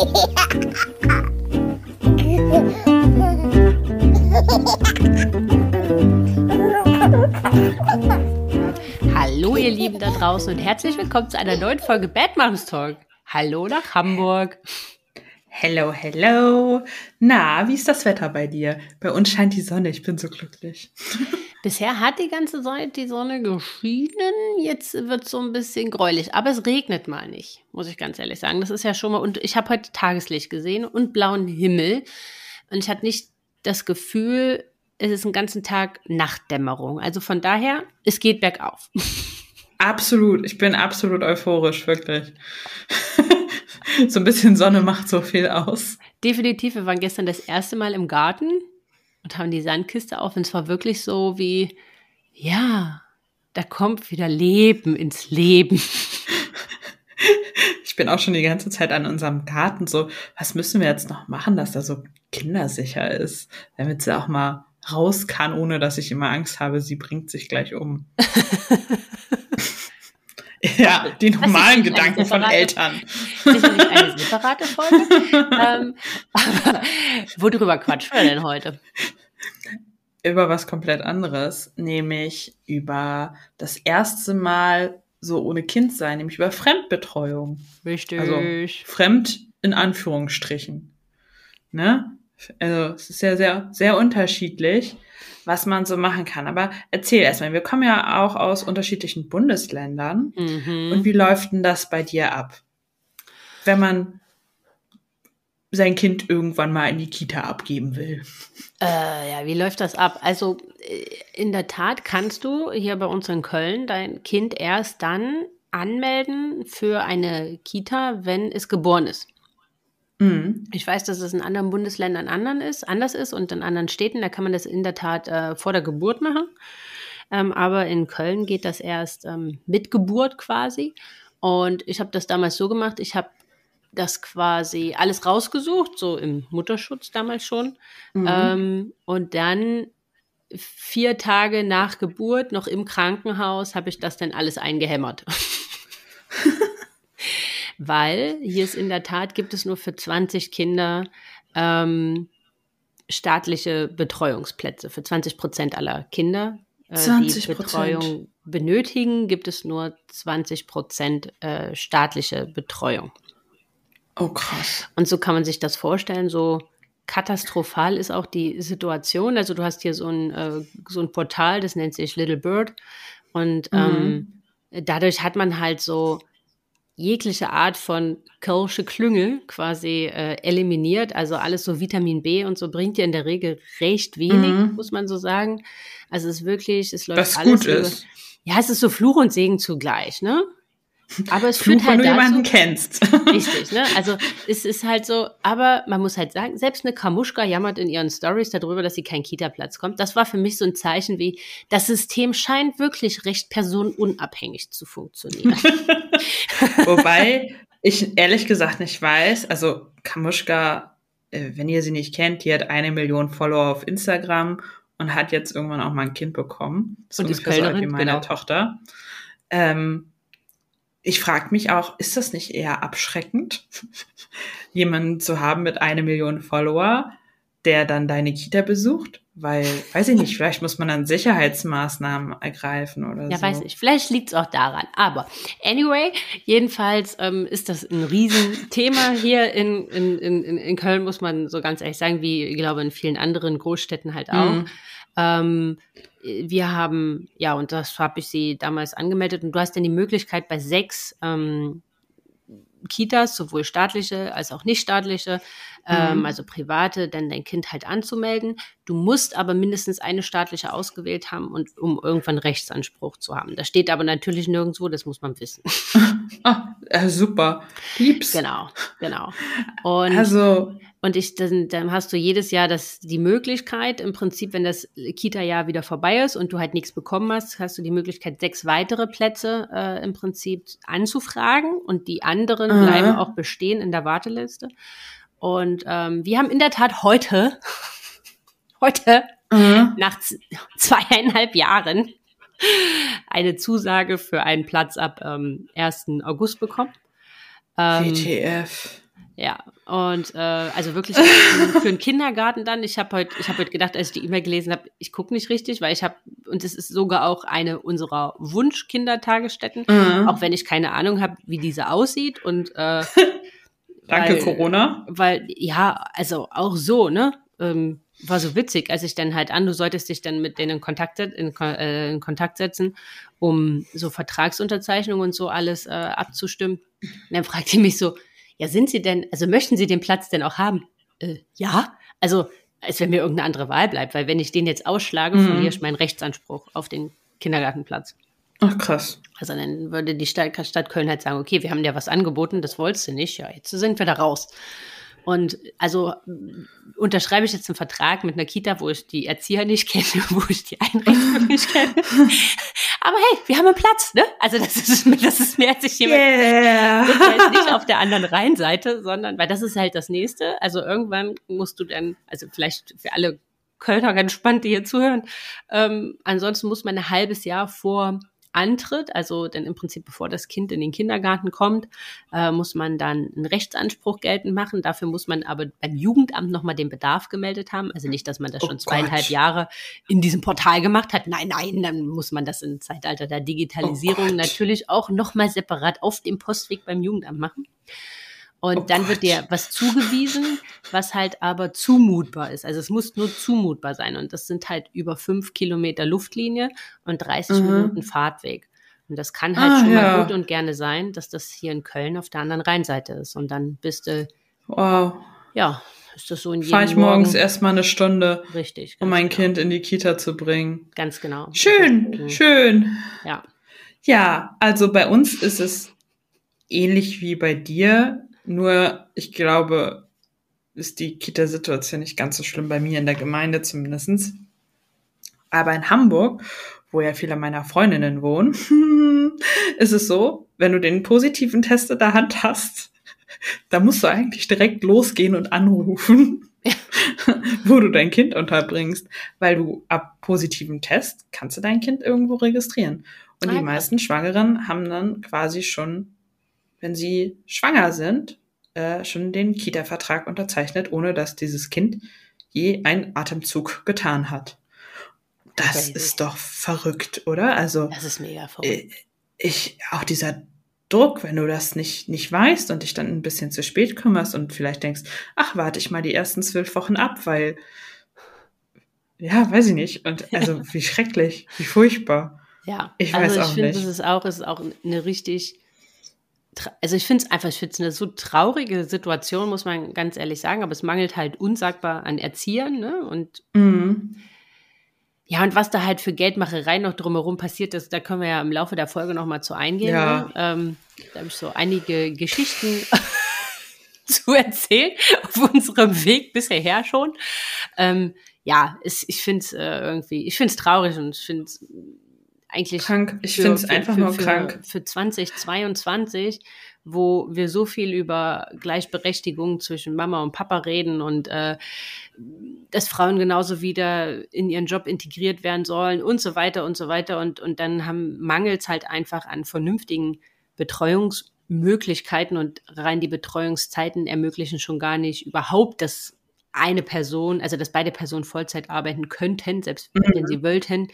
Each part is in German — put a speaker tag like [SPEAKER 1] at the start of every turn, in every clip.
[SPEAKER 1] Hallo ihr Lieben da draußen und herzlich willkommen zu einer neuen Folge Bad Moms Talk. Hallo nach Hamburg.
[SPEAKER 2] Hello, hello. Na, wie ist das Wetter bei dir? Bei uns scheint die Sonne, ich bin so glücklich.
[SPEAKER 1] Bisher hat die ganze Zeit die Sonne geschienen, jetzt wird es so ein bisschen gräulich, aber es regnet mal nicht, muss ich ganz ehrlich sagen. Das ist ja schon mal, und ich habe heute Tageslicht gesehen und blauen Himmel und ich hatte nicht das Gefühl, es ist einen ganzen Tag Nachtdämmerung. Also von daher, es geht bergauf.
[SPEAKER 2] Absolut, ich bin absolut euphorisch, wirklich. so ein bisschen Sonne macht so viel aus.
[SPEAKER 1] Definitiv, wir waren gestern das erste Mal im Garten und haben die Sandkiste auf und es war wirklich so wie, ja, da kommt wieder Leben ins Leben.
[SPEAKER 2] Ich bin auch schon die ganze Zeit an unserem Garten so, was müssen wir jetzt noch machen, dass da so kindersicher ist, damit sie auch mal raus kann, ohne dass ich immer Angst habe, sie bringt sich gleich um. ja, die normalen Gedanken von Eltern.
[SPEAKER 1] Sicherlich eine separate Folge. ähm, aber worüber quatschen wir denn heute?
[SPEAKER 2] Über was komplett anderes, nämlich über das erste Mal so ohne Kind sein, nämlich über Fremdbetreuung.
[SPEAKER 1] Richtig.
[SPEAKER 2] Also fremd in Anführungsstrichen. Ne? Also es ist sehr, sehr, sehr unterschiedlich, was man so machen kann. Aber erzähl erstmal, wir kommen ja auch aus unterschiedlichen Bundesländern.
[SPEAKER 1] Mhm.
[SPEAKER 2] Und wie läuft denn das bei dir ab? Wenn man sein Kind irgendwann mal in die Kita abgeben will.
[SPEAKER 1] Äh, ja, wie läuft das ab? Also äh, in der Tat kannst du hier bei uns in Köln dein Kind erst dann anmelden für eine Kita, wenn es geboren ist.
[SPEAKER 2] Mhm.
[SPEAKER 1] Ich weiß, dass es in anderen Bundesländern anderen ist, anders ist und in anderen Städten, da kann man das in der Tat äh, vor der Geburt machen. Ähm, aber in Köln geht das erst ähm, mit Geburt quasi. Und ich habe das damals so gemacht, ich habe das quasi alles rausgesucht, so im Mutterschutz damals schon.
[SPEAKER 2] Mhm.
[SPEAKER 1] Ähm, und dann vier Tage nach Geburt, noch im Krankenhaus, habe ich das dann alles eingehämmert. Weil hier ist in der Tat, gibt es nur für 20 Kinder ähm, staatliche Betreuungsplätze. Für 20 Prozent aller Kinder, äh,
[SPEAKER 2] 20
[SPEAKER 1] die Betreuung benötigen, gibt es nur 20 Prozent äh, staatliche Betreuung.
[SPEAKER 2] Oh, krass.
[SPEAKER 1] Und so kann man sich das vorstellen, so katastrophal ist auch die Situation. Also du hast hier so ein, äh, so ein Portal, das nennt sich Little Bird. Und ähm, dadurch hat man halt so jegliche Art von Kölsche Klüngel quasi äh, eliminiert. Also alles so Vitamin B und so bringt dir in der Regel recht wenig,
[SPEAKER 2] Mhm.
[SPEAKER 1] muss man so sagen. Also es ist wirklich, es läuft
[SPEAKER 2] Was
[SPEAKER 1] alles
[SPEAKER 2] gut
[SPEAKER 1] über,
[SPEAKER 2] ist.
[SPEAKER 1] Ja, es ist so Fluch und Segen zugleich, ne? Aber es
[SPEAKER 2] Fluch,
[SPEAKER 1] führt
[SPEAKER 2] wenn
[SPEAKER 1] halt
[SPEAKER 2] du
[SPEAKER 1] dazu,
[SPEAKER 2] jemanden kennst.
[SPEAKER 1] Richtig, ne? Also es ist halt so, aber man muss halt sagen, selbst eine Kamuschka jammert in ihren Stories darüber, dass sie keinen Kita-Platz kommt. Das war für mich so ein Zeichen wie, das System scheint wirklich recht personenunabhängig zu funktionieren.
[SPEAKER 2] Wobei ich ehrlich gesagt nicht weiß, also Kamuschka, äh, wenn ihr sie nicht kennt, die hat eine Million Follower auf Instagram und hat jetzt irgendwann auch mal ein Kind bekommen. So
[SPEAKER 1] Und ist
[SPEAKER 2] ungefähr so
[SPEAKER 1] Kölnerin,
[SPEAKER 2] wie meine
[SPEAKER 1] genau.
[SPEAKER 2] Tochter. Ähm, ich frage mich auch, ist das nicht eher abschreckend, jemanden zu haben mit eine Million Follower, der dann deine Kita besucht? Weil, weiß ich nicht, vielleicht muss man dann Sicherheitsmaßnahmen ergreifen oder
[SPEAKER 1] Ja,
[SPEAKER 2] so.
[SPEAKER 1] weiß nicht. Vielleicht liegt es auch daran. Aber anyway, jedenfalls ähm, ist das ein Riesenthema hier in, in, in, in- in Köln, muss man so ganz ehrlich sagen, wie ich glaube in vielen anderen Großstädten halt auch.
[SPEAKER 2] Mhm.
[SPEAKER 1] Ähm, wir haben, ja, und das habe ich sie damals angemeldet. Und du hast dann die Möglichkeit bei sechs ähm, Kitas, sowohl staatliche als auch nicht staatliche, ähm,
[SPEAKER 2] Mhm.
[SPEAKER 1] also private, dann dein Kind halt anzumelden. Du musst aber mindestens eine staatliche ausgewählt haben und um irgendwann Rechtsanspruch zu haben. Das steht aber natürlich nirgendwo, das muss man wissen.
[SPEAKER 2] Ah, äh, super. Lieb's.
[SPEAKER 1] genau, genau. Und
[SPEAKER 2] Also,
[SPEAKER 1] und ich, dann, dann hast du jedes Jahr das, die Möglichkeit, im Prinzip, wenn das Kita-Jahr wieder vorbei ist und du halt nichts bekommen hast, hast du die Möglichkeit, sechs weitere Plätze äh, im Prinzip anzufragen und die anderen
[SPEAKER 2] Aha.
[SPEAKER 1] bleiben auch bestehen in der Warteliste. Und ähm, wir haben in der Tat heute, heute
[SPEAKER 2] äh,
[SPEAKER 1] nach zweieinhalb Jahren eine Zusage für einen Platz ab ähm, 1. August bekommen. Ähm,
[SPEAKER 2] WTF.
[SPEAKER 1] Ja, und äh, also wirklich für einen Kindergarten dann. Ich habe heute, ich habe heute gedacht, als ich die E-Mail gelesen habe, ich gucke nicht richtig, weil ich habe und es ist sogar auch eine unserer Wunsch-Kindertagesstätten, mhm. auch wenn ich keine Ahnung habe, wie diese aussieht und äh,
[SPEAKER 2] Danke weil, Corona.
[SPEAKER 1] Weil ja, also auch so ne. Ähm, war so witzig, als ich dann halt an, du solltest dich dann mit denen in Kontakt, in, äh, in Kontakt setzen, um so Vertragsunterzeichnungen und so alles äh, abzustimmen. Und dann fragt die mich so, ja, sind Sie denn, also möchten Sie den Platz denn auch haben? Äh, ja, also als wenn mir irgendeine andere Wahl bleibt, weil wenn ich den jetzt ausschlage, mhm. verliere ich meinen Rechtsanspruch auf den Kindergartenplatz.
[SPEAKER 2] Ach krass.
[SPEAKER 1] Also dann würde die Stadt, Stadt Köln halt sagen, okay, wir haben dir was angeboten, das wolltest du nicht, ja, jetzt sind wir da raus. Und also unterschreibe ich jetzt einen Vertrag mit einer Kita, wo ich die Erzieher nicht kenne, wo ich die Einrichtung nicht kenne. Aber hey, wir haben einen Platz, ne? Also das ist, das ist mehr als ich jemand yeah. jetzt nicht auf der anderen Rheinseite, sondern, weil das ist halt das nächste. Also irgendwann musst du dann, also vielleicht für alle Kölner ganz spannend, die hier zuhören. Ähm, ansonsten muss man ein halbes Jahr vor antritt, also denn im Prinzip bevor das Kind in den Kindergarten kommt, äh, muss man dann einen Rechtsanspruch geltend machen. Dafür muss man aber beim Jugendamt nochmal den Bedarf gemeldet haben. Also nicht, dass man das oh schon zweieinhalb Gott. Jahre in diesem Portal gemacht hat. Nein, nein, dann muss man das im Zeitalter der Digitalisierung oh natürlich auch nochmal separat auf dem Postweg beim Jugendamt machen. Und oh dann Gott. wird dir was zugewiesen, was halt aber zumutbar ist. Also es muss nur zumutbar sein. Und das sind halt über fünf Kilometer Luftlinie und 30 mhm. Minuten Fahrtweg. Und das kann halt ah, schon ja. mal gut und gerne sein, dass das hier in Köln auf der anderen Rheinseite ist. Und dann bist du,
[SPEAKER 2] wow.
[SPEAKER 1] ja, ist das so in jedem
[SPEAKER 2] Fahr ich morgens erstmal eine Stunde,
[SPEAKER 1] Richtig,
[SPEAKER 2] um mein genau. Kind in die Kita zu bringen.
[SPEAKER 1] Ganz genau.
[SPEAKER 2] Schön, schön.
[SPEAKER 1] Ja.
[SPEAKER 2] Ja, also bei uns ist es ähnlich wie bei dir. Nur, ich glaube, ist die Kita-Situation nicht ganz so schlimm bei mir in der Gemeinde zumindestens. Aber in Hamburg, wo ja viele meiner Freundinnen wohnen, ist es so, wenn du den positiven Test in der Hand hast, da musst du eigentlich direkt losgehen und anrufen, wo du dein Kind unterbringst, weil du ab positiven Test kannst du dein Kind irgendwo registrieren. Und die meisten Schwangeren haben dann quasi schon, wenn sie schwanger sind, äh, schon den Kita-Vertrag unterzeichnet, ohne dass dieses Kind je einen Atemzug getan hat. Das okay. ist doch verrückt, oder? Also
[SPEAKER 1] das ist mega verrückt. Äh,
[SPEAKER 2] ich auch dieser Druck, wenn du das nicht nicht weißt und dich dann ein bisschen zu spät kümmerst und vielleicht denkst, ach warte ich mal die ersten zwölf Wochen ab, weil ja, weiß ich nicht. Und also wie schrecklich, wie furchtbar.
[SPEAKER 1] Ja, ich weiß also ich finde, das ist auch, ist auch eine richtig also ich finde es einfach, ich finde es eine so traurige Situation, muss man ganz ehrlich sagen, aber es mangelt halt unsagbar an Erziehern, ne? Und mhm. ja, und was da halt für Geldmacherei noch drumherum passiert ist, da können wir ja im Laufe der Folge nochmal zu eingehen. Ja. Ne? Ähm, da habe ich so einige Geschichten zu erzählen, auf unserem Weg bisher schon. Ähm, ja, es, ich finde es äh, irgendwie, ich finde es traurig und ich finde es eigentlich
[SPEAKER 2] krank. Ich finde es einfach für, nur
[SPEAKER 1] für,
[SPEAKER 2] krank.
[SPEAKER 1] Für 2022, wo wir so viel über Gleichberechtigung zwischen Mama und Papa reden und äh, dass Frauen genauso wieder in ihren Job integriert werden sollen und so weiter und so weiter. Und, und dann haben mangels halt einfach an vernünftigen Betreuungsmöglichkeiten und rein die Betreuungszeiten ermöglichen schon gar nicht überhaupt, dass eine Person, also dass beide Personen Vollzeit arbeiten könnten, selbst mhm. wenn sie wollten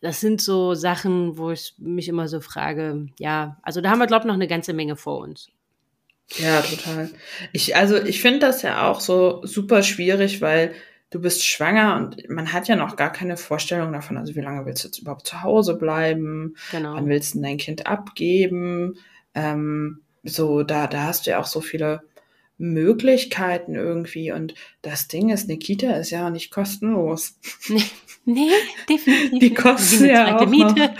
[SPEAKER 1] das sind so Sachen, wo ich mich immer so frage, ja, also da haben wir, glaube ich, noch eine ganze Menge vor uns.
[SPEAKER 2] Ja, total. Ich, also ich finde das ja auch so super schwierig, weil du bist schwanger und man hat ja noch gar keine Vorstellung davon, also wie lange willst du jetzt überhaupt zu Hause bleiben? Genau. Wann willst du dein Kind abgeben? Ähm, so, da, da hast du ja auch so viele Möglichkeiten irgendwie. Und das Ding ist, eine Kita ist ja nicht kostenlos.
[SPEAKER 1] Nee, definitiv.
[SPEAKER 2] Die kosten ja auch Miete.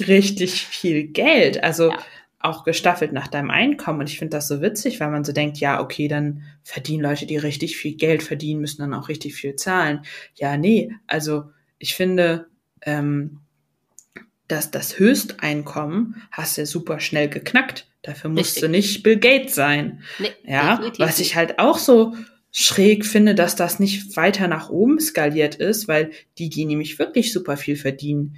[SPEAKER 2] richtig viel Geld. Also ja. auch gestaffelt nach deinem Einkommen. Und ich finde das so witzig, weil man so denkt, ja, okay, dann verdienen Leute, die richtig viel Geld verdienen, müssen dann auch richtig viel zahlen. Ja, nee, also ich finde, ähm, dass das Höchsteinkommen hast du ja super schnell geknackt. Dafür musst Richtig. du nicht Bill Gates sein. Nee, ja, was ich halt auch so schräg finde, dass das nicht weiter nach oben skaliert ist, weil die, die nämlich wirklich super viel verdienen,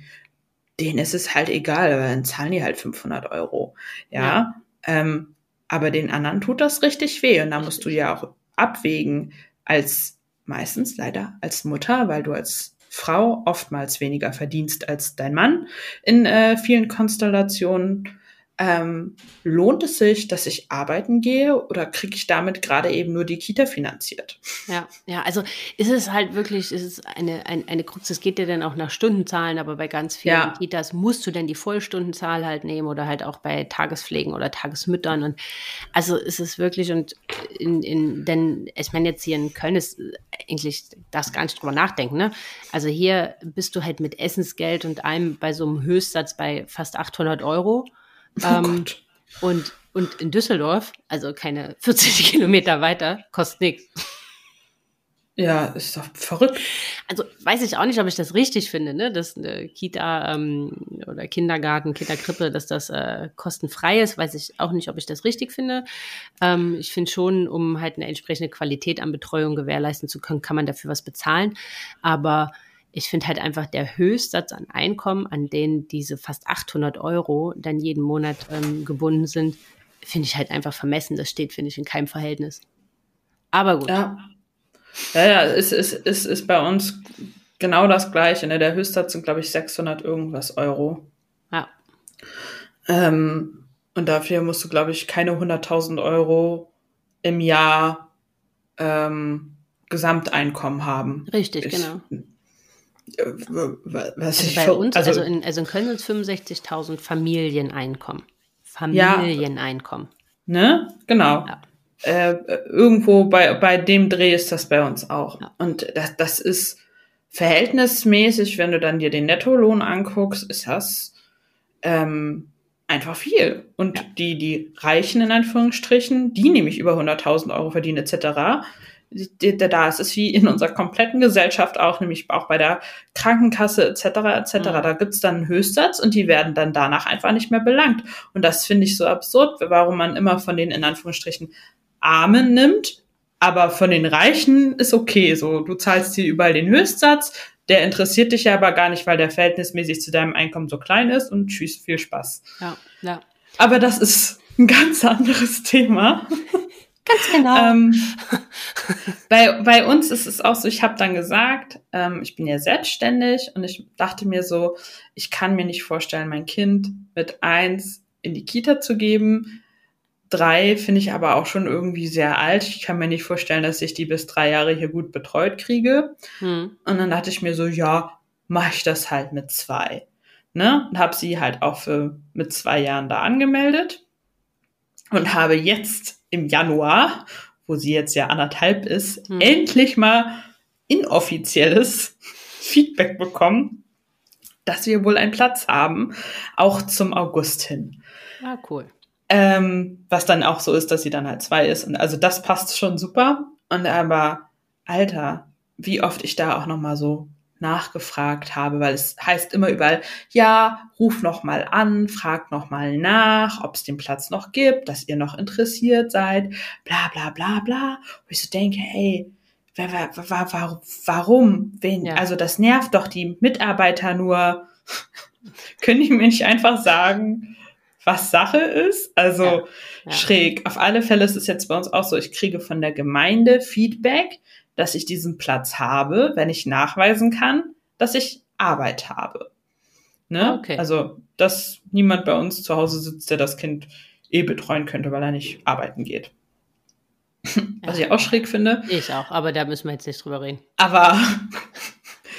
[SPEAKER 2] denen ist es halt egal, weil dann zahlen die halt 500 Euro. Ja, ja. Ähm, aber den anderen tut das richtig weh. Und da musst du ja auch abwägen, als meistens leider als Mutter, weil du als Frau oftmals weniger verdienst als dein Mann in äh, vielen Konstellationen ähm, lohnt es sich, dass ich arbeiten gehe oder kriege ich damit gerade eben nur die Kita finanziert?
[SPEAKER 1] Ja, ja, also ist es halt wirklich, ist es eine, eine, eine Krux, es geht dir dann auch nach Stundenzahlen, aber bei ganz vielen ja. Kitas musst du denn die Vollstundenzahl halt nehmen oder halt auch bei Tagespflegen oder Tagesmüttern und also ist es wirklich und in, in denn ich meine jetzt hier in Köln ist eigentlich, das gar nicht drüber nachdenken, ne? Also hier bist du halt mit Essensgeld und einem bei so einem Höchstsatz bei fast 800 Euro Oh ähm, und, und in Düsseldorf, also keine 40 Kilometer weiter, kostet nichts.
[SPEAKER 2] Ja, ist doch verrückt.
[SPEAKER 1] Also weiß ich auch nicht, ob ich das richtig finde, ne? dass eine Kita ähm, oder Kindergarten, Kinderkrippe, dass das äh, kostenfrei ist. Weiß ich auch nicht, ob ich das richtig finde. Ähm, ich finde schon, um halt eine entsprechende Qualität an Betreuung gewährleisten zu können, kann man dafür was bezahlen. Aber ich finde halt einfach der Höchstsatz an Einkommen, an den diese fast 800 Euro dann jeden Monat ähm, gebunden sind, finde ich halt einfach vermessen. Das steht, finde ich, in keinem Verhältnis. Aber gut.
[SPEAKER 2] Ja, ja, ja es ist, ist, ist bei uns genau das Gleiche. Ne? Der Höchstsatz sind, glaube ich, 600 irgendwas Euro.
[SPEAKER 1] Ja.
[SPEAKER 2] Ähm, und dafür musst du, glaube ich, keine 100.000 Euro im Jahr ähm, Gesamteinkommen haben.
[SPEAKER 1] Richtig, ich, genau
[SPEAKER 2] was also
[SPEAKER 1] ich bei uns, also, also, in, also in Köln sind es 65.000 Familieneinkommen. Familieneinkommen.
[SPEAKER 2] Ja, ne? Genau. Ja. Äh, irgendwo bei, bei dem Dreh ist das bei uns auch. Ja. Und das, das ist verhältnismäßig, wenn du dann dir den Nettolohn anguckst, ist das ähm, einfach viel. Und ja. die, die Reichen in Anführungsstrichen, die nämlich über 100.000 Euro verdienen etc., da ist es wie in unserer kompletten Gesellschaft auch, nämlich auch bei der Krankenkasse etc. etc. Mhm. Da gibt's dann einen Höchstsatz und die werden dann danach einfach nicht mehr belangt. Und das finde ich so absurd, warum man immer von den in Anführungsstrichen Armen nimmt, aber von den Reichen ist okay. So, du zahlst hier überall den Höchstsatz, der interessiert dich ja aber gar nicht, weil der verhältnismäßig zu deinem Einkommen so klein ist und tschüss, viel Spaß.
[SPEAKER 1] Ja, ja.
[SPEAKER 2] Aber das ist ein ganz anderes Thema.
[SPEAKER 1] Ganz genau.
[SPEAKER 2] Ähm, bei, bei uns ist es auch so, ich habe dann gesagt, ähm, ich bin ja selbstständig und ich dachte mir so, ich kann mir nicht vorstellen, mein Kind mit eins in die Kita zu geben. Drei finde ich aber auch schon irgendwie sehr alt. Ich kann mir nicht vorstellen, dass ich die bis drei Jahre hier gut betreut kriege. Hm. Und dann dachte ich mir so, ja, mache ich das halt mit zwei. Ne? Und habe sie halt auch für mit zwei Jahren da angemeldet und habe jetzt im Januar, wo sie jetzt ja anderthalb ist, hm. endlich mal inoffizielles Feedback bekommen, dass wir wohl einen Platz haben, auch zum August hin.
[SPEAKER 1] Ah, cool.
[SPEAKER 2] Ähm, was dann auch so ist, dass sie dann halt zwei ist. Und also das passt schon super. Und aber, Alter, wie oft ich da auch noch mal so nachgefragt habe, weil es heißt immer überall, ja, ruf noch mal an, frag noch mal nach, ob es den Platz noch gibt, dass ihr noch interessiert seid, bla bla bla bla. Wo ich so denke, hey, wer, wer, wer, warum? Wen? Ja. Also das nervt doch die Mitarbeiter nur. Können die mir nicht einfach sagen, was Sache ist? Also ja. Ja. schräg. Auf alle Fälle ist es jetzt bei uns auch so, ich kriege von der Gemeinde Feedback, dass ich diesen Platz habe, wenn ich nachweisen kann, dass ich Arbeit habe. Ne? Okay. Also, dass niemand bei uns zu Hause sitzt, der das Kind eh betreuen könnte, weil er nicht arbeiten geht. Was ja. ich auch schräg finde.
[SPEAKER 1] Ich auch, aber da müssen wir jetzt nicht drüber reden.
[SPEAKER 2] Aber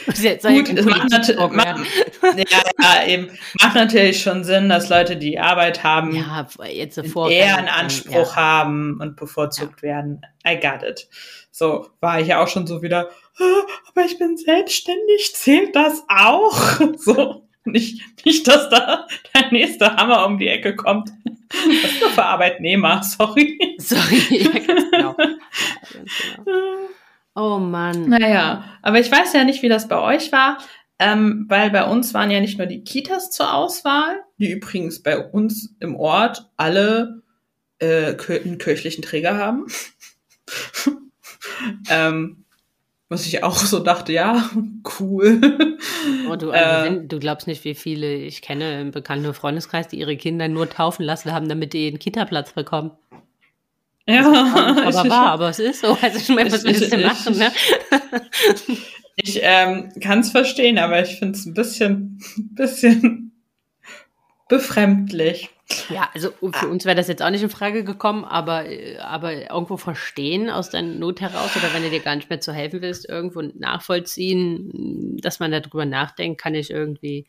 [SPEAKER 2] Gut, es macht, nat ja, ja, macht natürlich schon Sinn, dass Leute, die Arbeit haben,
[SPEAKER 1] ja, jetzt
[SPEAKER 2] eher einen Anspruch ja. haben und bevorzugt werden. I got it. So war ich ja auch schon so wieder, ah, aber ich bin selbstständig, zählt das auch? So, nicht, nicht, dass da der nächste Hammer um die Ecke kommt. Das ist nur für Arbeitnehmer, sorry.
[SPEAKER 1] Sorry, ja, ganz genau. Ja, ganz genau. Oh Mann.
[SPEAKER 2] Naja, aber ich weiß ja nicht, wie das bei euch war, ähm, weil bei uns waren ja nicht nur die Kitas zur Auswahl, die übrigens bei uns im Ort alle äh, einen kirchlichen Träger haben. ähm, was ich auch so dachte, ja, cool.
[SPEAKER 1] Oh, du, also, äh, du glaubst nicht, wie viele ich kenne im bekannten Freundeskreis, die ihre Kinder nur taufen lassen haben, damit die einen Kita-Platz bekommen.
[SPEAKER 2] Ja,
[SPEAKER 1] aber wahr, aber es ist so. Also ich meine, was willst du machen, ne?
[SPEAKER 2] Ich ähm, kann es verstehen, aber ich finde es ein bisschen, bisschen befremdlich.
[SPEAKER 1] Ja, also für uns wäre das jetzt auch nicht in Frage gekommen, aber, aber irgendwo verstehen aus deiner Not heraus oder wenn du dir gar nicht mehr zu helfen willst, irgendwo nachvollziehen, dass man darüber nachdenkt, kann ich irgendwie,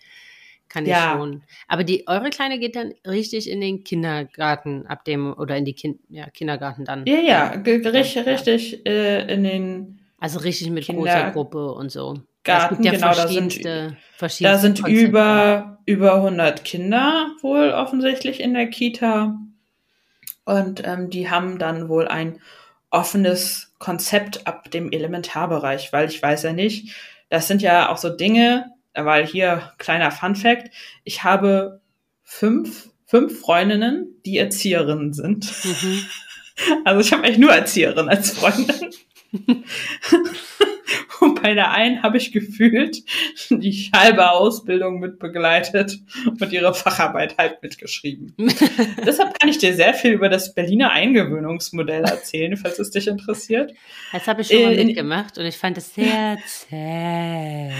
[SPEAKER 1] kann ich ja. schon. Aber die, eure Kleine geht dann richtig in den Kindergarten ab dem, oder in die kind, ja, Kindergarten dann.
[SPEAKER 2] Ja, ja, richtig, richtig äh, in den.
[SPEAKER 1] Also richtig mit
[SPEAKER 2] Kinder
[SPEAKER 1] großer Gruppe und so.
[SPEAKER 2] Garten, ja genau, da sind, da sind über, über 100 Kinder wohl offensichtlich in der Kita. Und ähm, die haben dann wohl ein offenes Konzept ab dem Elementarbereich, weil ich weiß ja nicht, das sind ja auch so Dinge, weil hier kleiner Fun Fact, ich habe fünf, fünf Freundinnen, die Erzieherinnen sind. Mhm. Also ich habe eigentlich nur Erzieherinnen als Freundin. Und bei der einen habe ich gefühlt die halbe Ausbildung mitbegleitet und ihre Facharbeit halt mitgeschrieben. Deshalb kann ich dir sehr viel über das Berliner Eingewöhnungsmodell erzählen, falls es dich interessiert.
[SPEAKER 1] Das habe ich schon mal äh, mitgemacht und ich fand es sehr zäh.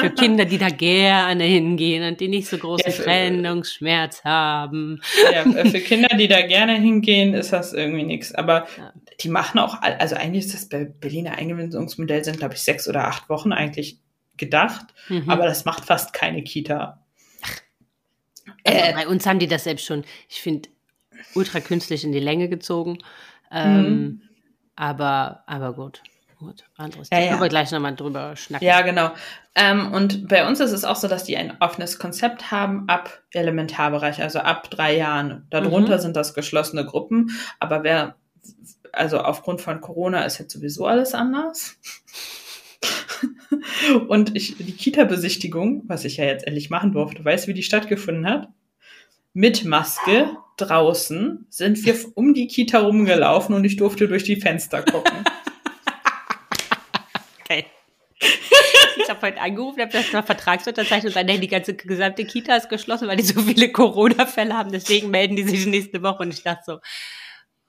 [SPEAKER 1] Für Kinder, die da gerne hingehen und die nicht so großen ja, Trennungsschmerz haben.
[SPEAKER 2] Ja, für Kinder, die da gerne hingehen, ist das irgendwie nichts. Aber ja. die machen auch, also eigentlich ist das Berliner Eingewöhnungsmodell Modell sind, glaube ich, sechs oder acht Wochen eigentlich gedacht, mhm. aber das macht fast keine Kita.
[SPEAKER 1] Also äh, bei uns haben die das selbst schon, ich finde, ultra künstlich in die Länge gezogen. Ähm, mhm. aber, aber gut. Gut, anderes ja, ja. Aber gleich nochmal drüber schnacken.
[SPEAKER 2] Ja, genau. Ähm, und bei uns ist es auch so, dass die ein offenes Konzept haben ab Elementarbereich, also ab drei Jahren. Darunter mhm. sind das geschlossene Gruppen. Aber wer also aufgrund von Corona ist jetzt sowieso alles anders. Und ich, die Kita-Besichtigung, was ich ja jetzt endlich machen durfte, weißt du, wie die stattgefunden hat? Mit Maske draußen sind wir um die Kita rumgelaufen und ich durfte durch die Fenster gucken.
[SPEAKER 1] Okay. Ich habe heute angerufen, habe das mal vertragsunterzeichnet und dann die ganze gesamte Kita ist geschlossen, weil die so viele Corona-Fälle haben. Deswegen melden die sich nächste Woche und ich dachte so,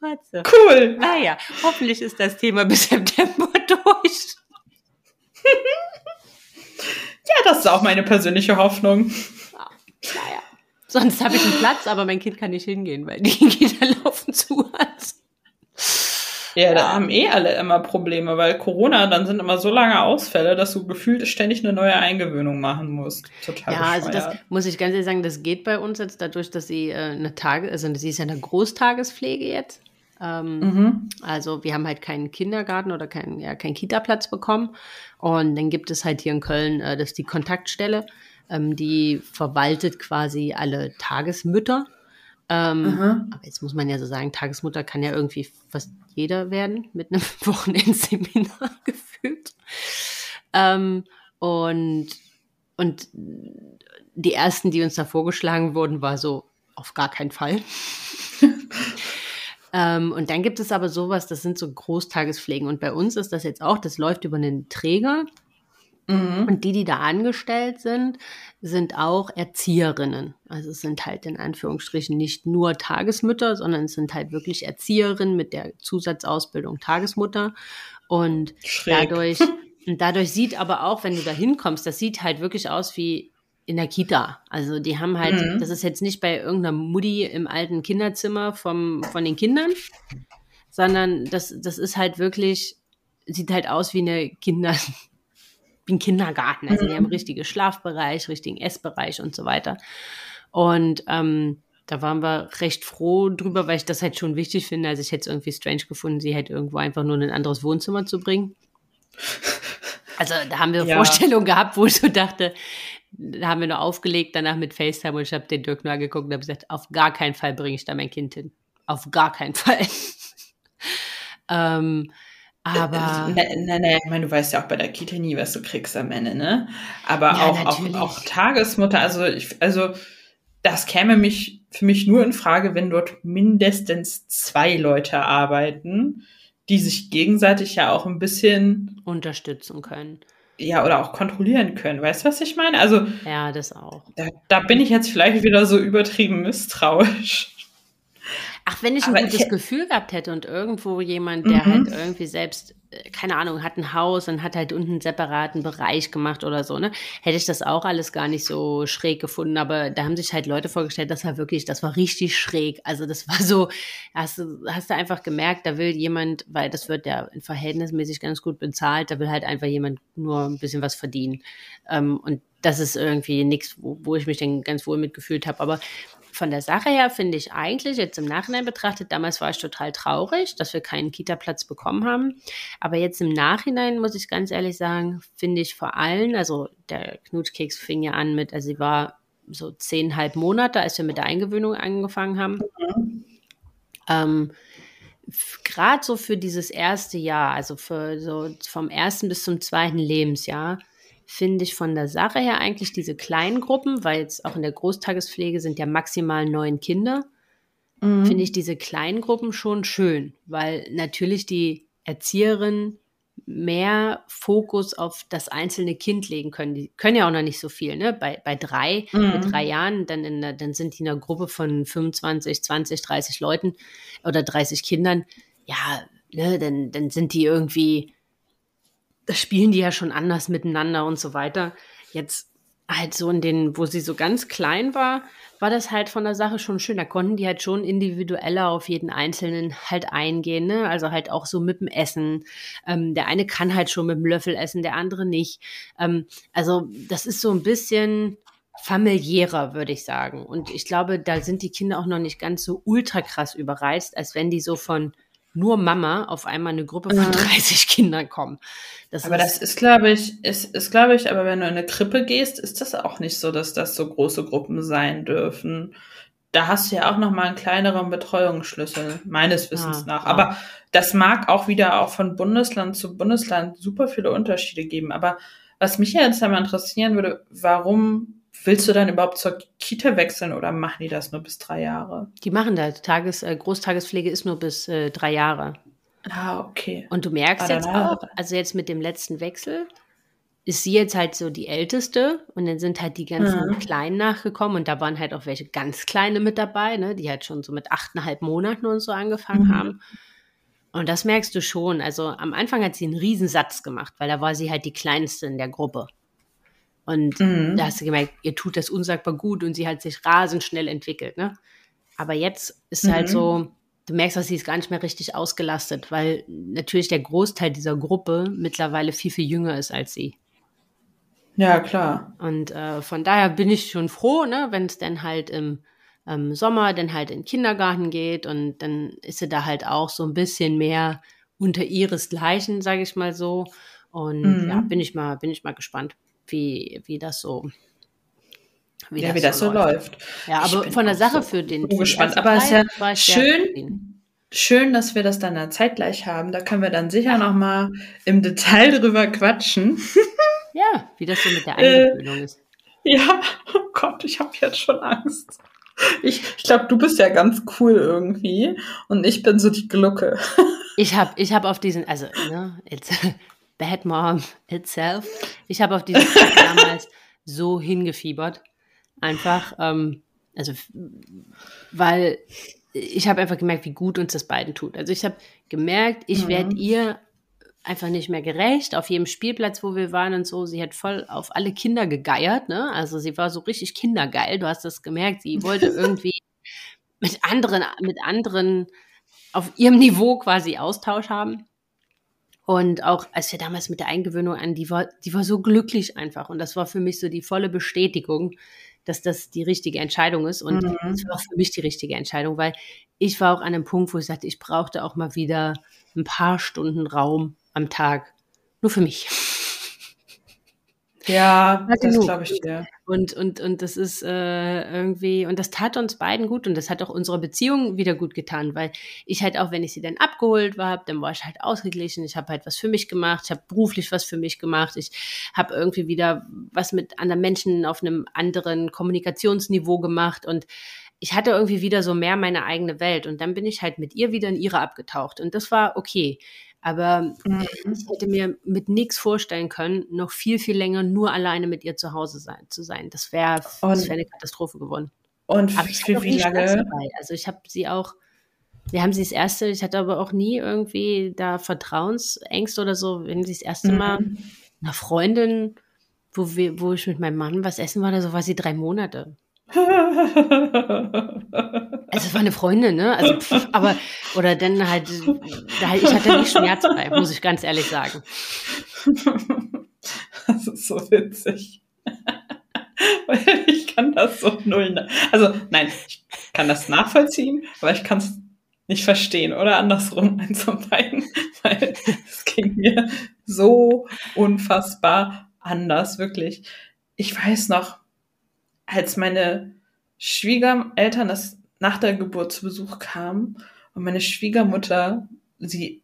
[SPEAKER 2] Warte. Cool.
[SPEAKER 1] Naja, hoffentlich ist das Thema bis September durch.
[SPEAKER 2] ja, das ist auch meine persönliche Hoffnung.
[SPEAKER 1] Ja, naja. Sonst habe ich einen Platz, aber mein Kind kann nicht hingehen, weil die Kinder laufen zu hat.
[SPEAKER 2] Ja, da haben eh alle immer Probleme, weil Corona, dann sind immer so lange Ausfälle, dass du gefühlt ständig eine neue Eingewöhnung machen musst. Total
[SPEAKER 1] Ja, also das muss ich ganz ehrlich sagen, das geht bei uns jetzt dadurch, dass sie äh, eine Tage, also sie ist ja eine Großtagespflege jetzt. Ähm, mhm. Also wir haben halt keinen Kindergarten oder keinen ja, kein Kita-Platz bekommen. Und dann gibt es halt hier in Köln, äh, das ist die Kontaktstelle, ähm, die verwaltet quasi alle Tagesmütter. Ähm, mhm. Aber jetzt muss man ja so sagen, Tagesmutter kann ja irgendwie fast jeder werden mit einem Wochenendseminar gefühlt. Ähm, und, und die ersten, die uns da vorgeschlagen wurden, war so, auf gar keinen Fall. Ähm, und dann gibt es aber sowas, das sind so Großtagespflegen. Und bei uns ist das jetzt auch, das läuft über einen Träger. Mhm. Und die, die da angestellt sind, sind auch Erzieherinnen. Also es sind halt in Anführungsstrichen nicht nur Tagesmütter, sondern es sind halt wirklich Erzieherinnen mit der Zusatzausbildung Tagesmutter. Und Schräg. dadurch, und dadurch sieht aber auch, wenn du da hinkommst, das sieht halt wirklich aus wie in der Kita. Also die haben halt, mhm. das ist jetzt nicht bei irgendeiner Mutti im alten Kinderzimmer vom, von den Kindern, sondern das, das ist halt wirklich, sieht halt aus wie eine Kinder, wie ein Kindergarten. Also mhm. die haben richtige Schlafbereich, richtigen Essbereich und so weiter. Und ähm, da waren wir recht froh drüber, weil ich das halt schon wichtig finde. Also ich hätte es irgendwie strange gefunden, sie halt irgendwo einfach nur in ein anderes Wohnzimmer zu bringen. Also da haben wir ja. Vorstellungen gehabt, wo ich so dachte, da haben wir nur aufgelegt, danach mit FaceTime und ich habe den Dirk nur angeguckt und habe gesagt, auf gar keinen Fall bringe ich da mein Kind hin. Auf gar keinen Fall. ähm, aber.
[SPEAKER 2] Nein, nein, ne, ich meine, du weißt ja auch bei der Kita nie, was du kriegst am Ende, ne? Aber ja, auch, auch, auch Tagesmutter, also ich, also das käme mich für mich nur in Frage, wenn dort mindestens zwei Leute arbeiten, die sich gegenseitig ja auch ein bisschen
[SPEAKER 1] unterstützen können
[SPEAKER 2] ja, oder auch kontrollieren können. Weißt du, was ich meine? Also.
[SPEAKER 1] Ja, das auch.
[SPEAKER 2] Da, da bin ich jetzt vielleicht wieder so übertrieben misstrauisch.
[SPEAKER 1] Ach, wenn ich ein Aber gutes ich, Gefühl gehabt hätte und irgendwo jemand, der halt mhm. halt irgendwie selbst, äh, keine Ahnung, hat ein Haus und hat halt unten einen separaten Bereich gemacht oder so, ne, hätte ich das auch alles gar nicht so schräg gefunden. Aber da haben sich halt Leute vorgestellt, das war wirklich, das war richtig schräg. Also das war so, hast du, hast du einfach gemerkt, da will jemand, weil das wird ja verhältnismäßig ganz gut bezahlt, da will halt einfach jemand nur ein bisschen was verdienen. Ähm, und das ist irgendwie nichts, wo, wo ich mich dann ganz wohl mitgefühlt habe. Aber von der Sache her finde ich eigentlich, jetzt im Nachhinein betrachtet, damals war ich total traurig, dass wir keinen Kita-Platz bekommen haben. Aber jetzt im Nachhinein, muss ich ganz ehrlich sagen, finde ich vor allem, also der Knutschkeks fing ja an mit, also sie war so zehnhalb Monate, als wir mit der Eingewöhnung angefangen haben. Mhm. Ähm, Gerade so für dieses erste Jahr, also für so vom ersten bis zum zweiten Lebensjahr, finde ich von der Sache her eigentlich diese kleinen Gruppen, weil jetzt auch in der Großtagespflege sind ja maximal neun Kinder, mhm. finde ich diese kleinen Gruppen schon schön, weil natürlich die Erzieherinnen mehr Fokus auf das einzelne Kind legen können. Die können ja auch noch nicht so viel, ne? Bei, bei drei, mhm. mit drei Jahren, dann, in dann sind die in einer Gruppe von 25, 20, 30 Leuten oder 30 Kindern. Ja, ne, dann, dann sind die irgendwie da spielen die ja schon anders miteinander und so weiter. Jetzt halt so in den, wo sie so ganz klein war, war das halt von der Sache schon schön. Da konnten die halt schon individueller auf jeden Einzelnen halt eingehen, ne? Also halt auch so mit dem Essen. Ähm, der eine kann halt schon mit dem Löffel essen, der andere nicht. Ähm, also das ist so ein bisschen familiärer, würde ich sagen. Und ich glaube, da sind die Kinder auch noch nicht ganz so ultra krass überreizt, als wenn die so von nur Mama auf einmal eine Gruppe von 30 Kindern kommen.
[SPEAKER 2] Das aber ist, das ist, glaube ich, ist, ist glaube ich, aber wenn du in eine Krippe gehst, ist das auch nicht so, dass das so große Gruppen sein dürfen. Da hast du ja auch noch mal einen kleineren Betreuungsschlüssel, meines Wissens ja, nach. Ja. Aber das mag auch wieder auch von Bundesland zu Bundesland super viele Unterschiede geben. Aber was mich jetzt einmal interessieren würde, warum willst du dann überhaupt zur Kita wechseln oder machen die das nur bis drei Jahre?
[SPEAKER 1] Die machen das. Tages, äh, Großtagespflege ist nur bis äh, drei Jahre.
[SPEAKER 2] Ah, okay.
[SPEAKER 1] Und du merkst ah, jetzt auch, also jetzt mit dem letzten Wechsel, ist sie jetzt halt so die Älteste und dann sind halt die ganzen mhm. Kleinen nachgekommen und da waren halt auch welche ganz Kleine mit dabei, ne, die halt schon so mit achteinhalb Monaten und so angefangen mhm. haben. Und das merkst du schon. Also am Anfang hat sie einen Riesensatz gemacht, weil da war sie halt die Kleinste in der Gruppe. Und mhm. da hast du gemerkt, ihr tut das unsagbar gut und sie hat sich rasend schnell entwickelt. Ne? Aber jetzt ist mhm. halt so, du merkst, dass sie ist gar nicht mehr richtig ausgelastet, weil natürlich der Großteil dieser Gruppe mittlerweile viel, viel jünger ist als sie.
[SPEAKER 2] Ja, klar.
[SPEAKER 1] Und äh, von daher bin ich schon froh, ne, wenn es dann halt im ähm, Sommer dann halt in den Kindergarten geht und dann ist sie da halt auch so ein bisschen mehr unter ihresgleichen, sage ich mal so. Und mhm. ja, bin ich mal, bin ich mal gespannt wie, wie das so
[SPEAKER 2] wie ja, das wie das so läuft. läuft.
[SPEAKER 1] Ja, aber von der Sache für den.
[SPEAKER 2] So gespannt. Aber es ist ja schön, schön, dass wir das dann da zeitgleich haben. Da können wir dann sicher noch mal im Detail drüber quatschen.
[SPEAKER 1] ja, wie das so mit der Eingewöhnung äh, ist.
[SPEAKER 2] Ja, oh Gott, ich habe jetzt schon Angst. Ich, ich glaube, du bist ja ganz cool irgendwie und ich bin so die Glucke.
[SPEAKER 1] Ich habe ich hab auf diesen, also, ne, jetzt, Bad Mom itself. Ich habe auf diesen damals so hingefiebert. Einfach, ähm, also, weil ich habe einfach gemerkt, wie gut uns das beiden tut. Also ich habe gemerkt, ich mhm. werde ihr einfach nicht mehr gerecht. Auf jedem Spielplatz, wo wir waren und so, sie hat voll auf alle Kinder gegeiert. Ne? Also sie war so richtig kindergeil. Du hast das gemerkt. Sie wollte irgendwie mit anderen, mit anderen auf ihrem Niveau quasi Austausch haben. Und auch als wir damals mit der Eingewöhnung an, die war, die war so glücklich einfach. Und das war für mich so die volle Bestätigung, dass das die richtige Entscheidung ist. Und mhm. das war auch für mich die richtige Entscheidung, weil ich war auch an einem Punkt, wo ich sagte, ich brauchte auch mal wieder ein paar Stunden Raum am Tag. Nur für mich.
[SPEAKER 2] Ja, das glaube ich dir.
[SPEAKER 1] Und, und, und das ist äh, irgendwie, und das tat uns beiden gut und das hat auch unsere Beziehung wieder gut getan, weil ich halt auch, wenn ich sie dann abgeholt war, dann war ich halt ausgeglichen, ich habe halt was für mich gemacht, ich habe beruflich was für mich gemacht, ich habe irgendwie wieder was mit anderen Menschen auf einem anderen Kommunikationsniveau gemacht und ich hatte irgendwie wieder so mehr meine eigene Welt. Und dann bin ich halt mit ihr wieder in ihre abgetaucht. Und das war okay. Aber mhm. ich hätte mir mit nichts vorstellen können, noch viel, viel länger nur alleine mit ihr zu Hause sein, zu sein. Das wäre wär eine Katastrophe geworden.
[SPEAKER 2] Und Aber ich für wie lange?
[SPEAKER 1] Also ich habe sie auch Wir haben sie das erste, ich hatte aber auch nie irgendwie da Vertrauensängste oder so, wenn sie das erste mhm. Mal einer Freundin, wo wir, wo ich mit meinem Mann was essen war, da so war sie drei Monate. also es war eine Freundin, ne? Also, pff, aber oder dann halt, ich hatte nicht Schmerz bei, muss ich ganz ehrlich sagen.
[SPEAKER 2] Das ist so witzig. Weil ich kann das so null. Also, nein, ich kann das nachvollziehen, aber ich kann es nicht verstehen oder andersrum eins von beiden, weil es ging mir so unfassbar anders, wirklich. Ich weiß noch, als meine Schwiegereltern das nach der Geburt zu Besuch kamen und meine Schwiegermutter sie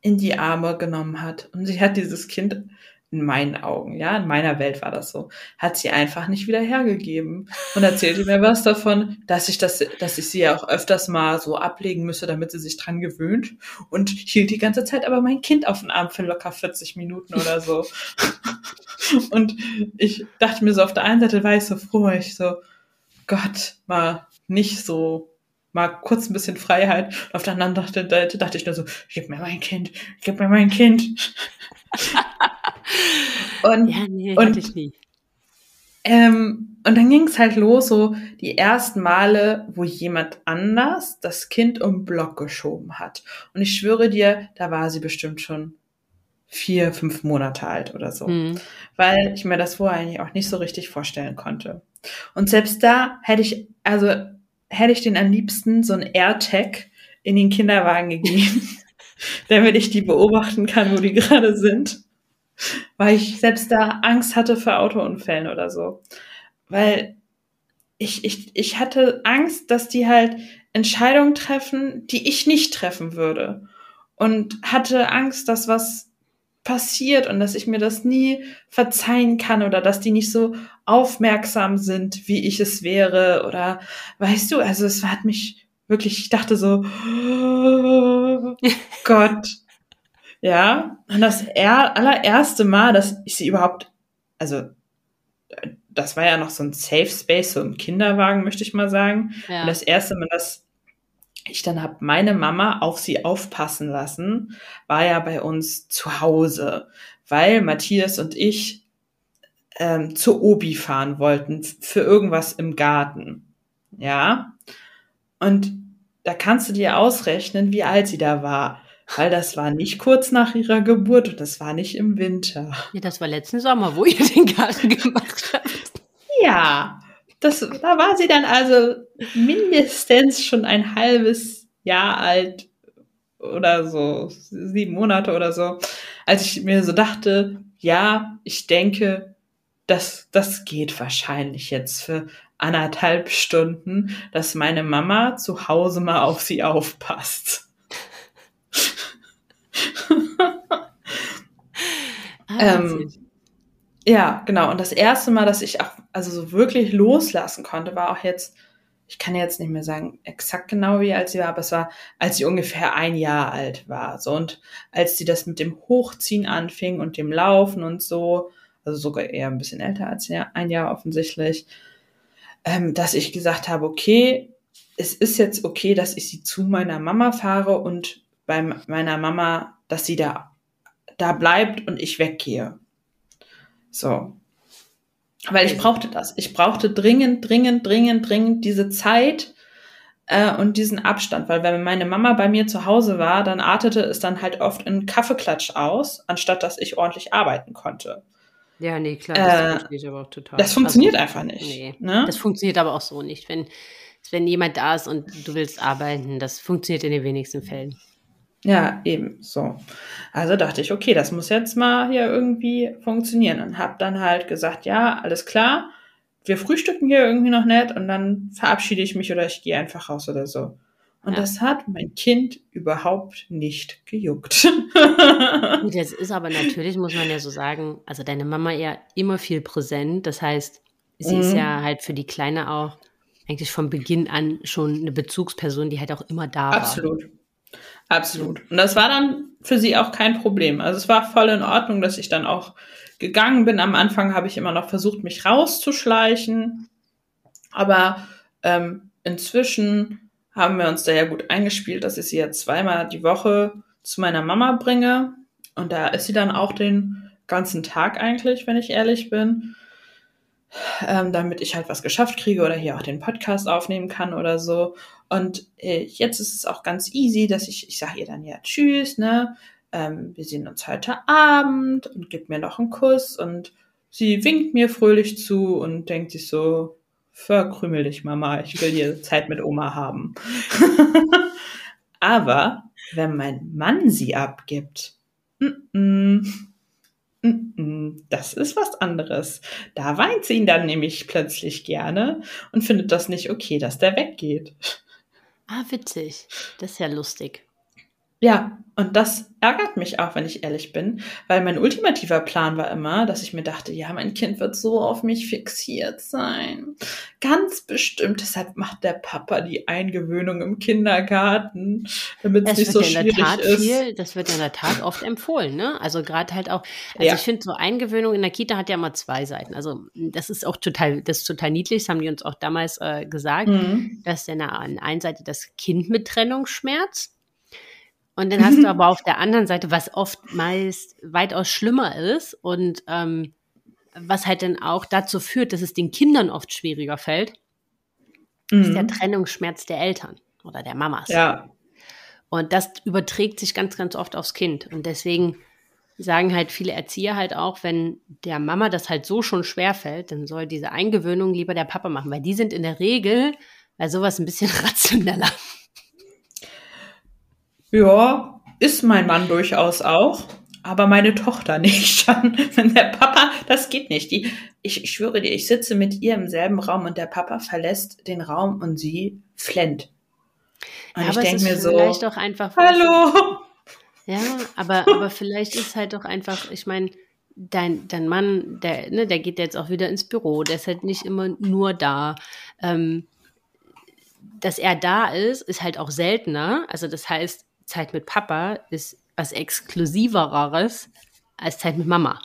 [SPEAKER 2] in die Arme genommen hat. Und sie hat dieses Kind in meinen Augen, ja, in meiner Welt war das so, hat sie einfach nicht wieder hergegeben und erzählte mir was davon, dass ich das, dass ich sie ja auch öfters mal so ablegen müsse, damit sie sich dran gewöhnt und hielt die ganze Zeit aber mein Kind auf den Arm für locker 40 Minuten oder so. und ich dachte mir so, auf der einen Seite war ich so froh, ich so, Gott, mal nicht so mal kurz ein bisschen Freiheit. Und auf der anderen Seite dachte ich nur so, gib mir mein Kind, gib mir mein Kind. und, ja, nee, und, ich nie. Ähm, und dann ging es halt los, so die ersten Male, wo jemand anders das Kind um Block geschoben hat. Und ich schwöre dir, da war sie bestimmt schon vier, fünf Monate alt oder so. Mhm. Weil ich mir das vorher eigentlich auch nicht so richtig vorstellen konnte. Und selbst da hätte ich, also hätte ich den am liebsten so ein AirTag in den Kinderwagen gegeben, damit ich die beobachten kann, wo die gerade sind weil ich selbst da Angst hatte vor Autounfällen oder so. Weil ich, ich, ich hatte Angst, dass die halt Entscheidungen treffen, die ich nicht treffen würde. Und hatte Angst, dass was passiert und dass ich mir das nie verzeihen kann oder dass die nicht so aufmerksam sind, wie ich es wäre oder weißt du, also es hat mich wirklich, ich dachte so, oh Gott, ja, und das er allererste Mal, dass ich sie überhaupt, also das war ja noch so ein Safe Space, so ein Kinderwagen, möchte ich mal sagen. Ja. Und das erste Mal, dass ich dann habe meine Mama auf sie aufpassen lassen, war ja bei uns zu Hause, weil Matthias und ich ähm, zur Obi fahren wollten für irgendwas im Garten. Ja. Und da kannst du dir ausrechnen, wie alt sie da war weil das war nicht kurz nach ihrer Geburt und das war nicht im Winter.
[SPEAKER 1] Ja, das war letzten Sommer, wo ihr den Garten gemacht habt.
[SPEAKER 2] Ja, das, da war sie dann also mindestens schon ein halbes Jahr alt oder so, sieben Monate oder so, als ich mir so dachte, ja, ich denke, das, das geht wahrscheinlich jetzt für anderthalb Stunden, dass meine Mama zu Hause mal auf sie aufpasst. ah, ähm, ja, genau. Und das erste Mal, dass ich auch also so wirklich loslassen konnte, war auch jetzt, ich kann jetzt nicht mehr sagen exakt genau wie alt sie war, aber es war, als sie ungefähr ein Jahr alt war. So und als sie das mit dem Hochziehen anfing und dem Laufen und so, also sogar eher ein bisschen älter als ein Jahr offensichtlich, ähm, dass ich gesagt habe, okay, es ist jetzt okay, dass ich sie zu meiner Mama fahre und bei meiner Mama, dass sie da, da bleibt und ich weggehe. So. Weil ich brauchte das. Ich brauchte dringend, dringend, dringend, dringend diese Zeit äh, und diesen Abstand. Weil wenn meine Mama bei mir zu Hause war, dann artete es dann halt oft in Kaffeeklatsch aus, anstatt dass ich ordentlich arbeiten konnte.
[SPEAKER 1] Ja, nee, klar, das äh, ich aber auch total.
[SPEAKER 2] Das funktioniert also, einfach nicht.
[SPEAKER 1] Nee, ne? das funktioniert aber auch so nicht. Wenn, wenn jemand da ist und du willst arbeiten, das funktioniert in den wenigsten Fällen.
[SPEAKER 2] Ja, eben so. Also dachte ich, okay, das muss jetzt mal hier irgendwie funktionieren und habe dann halt gesagt, ja, alles klar, wir frühstücken hier irgendwie noch nett und dann verabschiede ich mich oder ich gehe einfach raus oder so. Und ja. das hat mein Kind überhaupt nicht gejuckt.
[SPEAKER 1] Gut, jetzt ist aber natürlich, muss man ja so sagen, also deine Mama ja immer viel präsent. Das heißt, sie mhm. ist ja halt für die Kleine auch eigentlich von Beginn an schon eine Bezugsperson, die halt auch immer da
[SPEAKER 2] Absolut. war. Absolut. Absolut. Und das war dann für sie auch kein Problem. Also es war voll in Ordnung, dass ich dann auch gegangen bin. Am Anfang habe ich immer noch versucht, mich rauszuschleichen. Aber ähm, inzwischen haben wir uns da ja gut eingespielt, dass ich sie ja zweimal die Woche zu meiner Mama bringe. Und da ist sie dann auch den ganzen Tag eigentlich, wenn ich ehrlich bin. Ähm, damit ich halt was geschafft kriege oder hier auch den Podcast aufnehmen kann oder so. Und äh, jetzt ist es auch ganz easy, dass ich, ich sage ihr dann ja Tschüss, ne? Ähm, wir sehen uns heute Abend und gibt mir noch einen Kuss und sie winkt mir fröhlich zu und denkt sich so, verkrümel dich, Mama, ich will hier Zeit mit Oma haben. Aber wenn mein Mann sie abgibt, mm -mm, das ist was anderes. Da weint sie ihn dann nämlich plötzlich gerne und findet das nicht okay, dass der weggeht.
[SPEAKER 1] Ah, witzig. Das ist ja lustig.
[SPEAKER 2] Ja, und das ärgert mich auch, wenn ich ehrlich bin, weil mein ultimativer Plan war immer, dass ich mir dachte, ja, mein Kind wird so auf mich fixiert sein. Ganz bestimmt, deshalb macht der Papa die Eingewöhnung im Kindergarten, damit es nicht so schwierig ist.
[SPEAKER 1] Viel, das wird in der Tat oft empfohlen, ne? Also gerade halt auch, also ja. ich finde so Eingewöhnung in der Kita hat ja immer zwei Seiten. Also das ist auch total, das ist total niedlich, das haben die uns auch damals äh, gesagt, mhm. dass ja an der einen Seite das Kind mit Trennung schmerzt und dann hast du aber auf der anderen Seite, was oft meist weitaus schlimmer ist und ähm, was halt dann auch dazu führt, dass es den Kindern oft schwieriger fällt, mhm. ist der mhm. Trennungsschmerz der Eltern oder der Mamas.
[SPEAKER 2] Ja.
[SPEAKER 1] Und das überträgt sich ganz, ganz oft aufs Kind. Und deswegen sagen halt viele Erzieher halt auch, wenn der Mama das halt so schon schwer fällt, dann soll diese Eingewöhnung lieber der Papa machen, weil die sind in der Regel bei sowas ein bisschen rationeller.
[SPEAKER 2] Ja, ist mein Mann durchaus auch, aber meine Tochter nicht. Wenn der Papa, das geht nicht. Die, ich, ich schwöre dir, ich sitze mit ihr im selben Raum und der Papa verlässt den Raum und sie flennt.
[SPEAKER 1] Und ja, ich denke mir so, einfach.
[SPEAKER 2] Hallo!
[SPEAKER 1] Ja, aber, aber vielleicht ist halt doch einfach, ich meine, dein, dein Mann, der, ne, der geht jetzt auch wieder ins Büro, der ist halt nicht immer nur da. Ähm, dass er da ist, ist halt auch seltener. Also das heißt, Zeit mit Papa ist was Exklusiveres als Zeit mit Mama.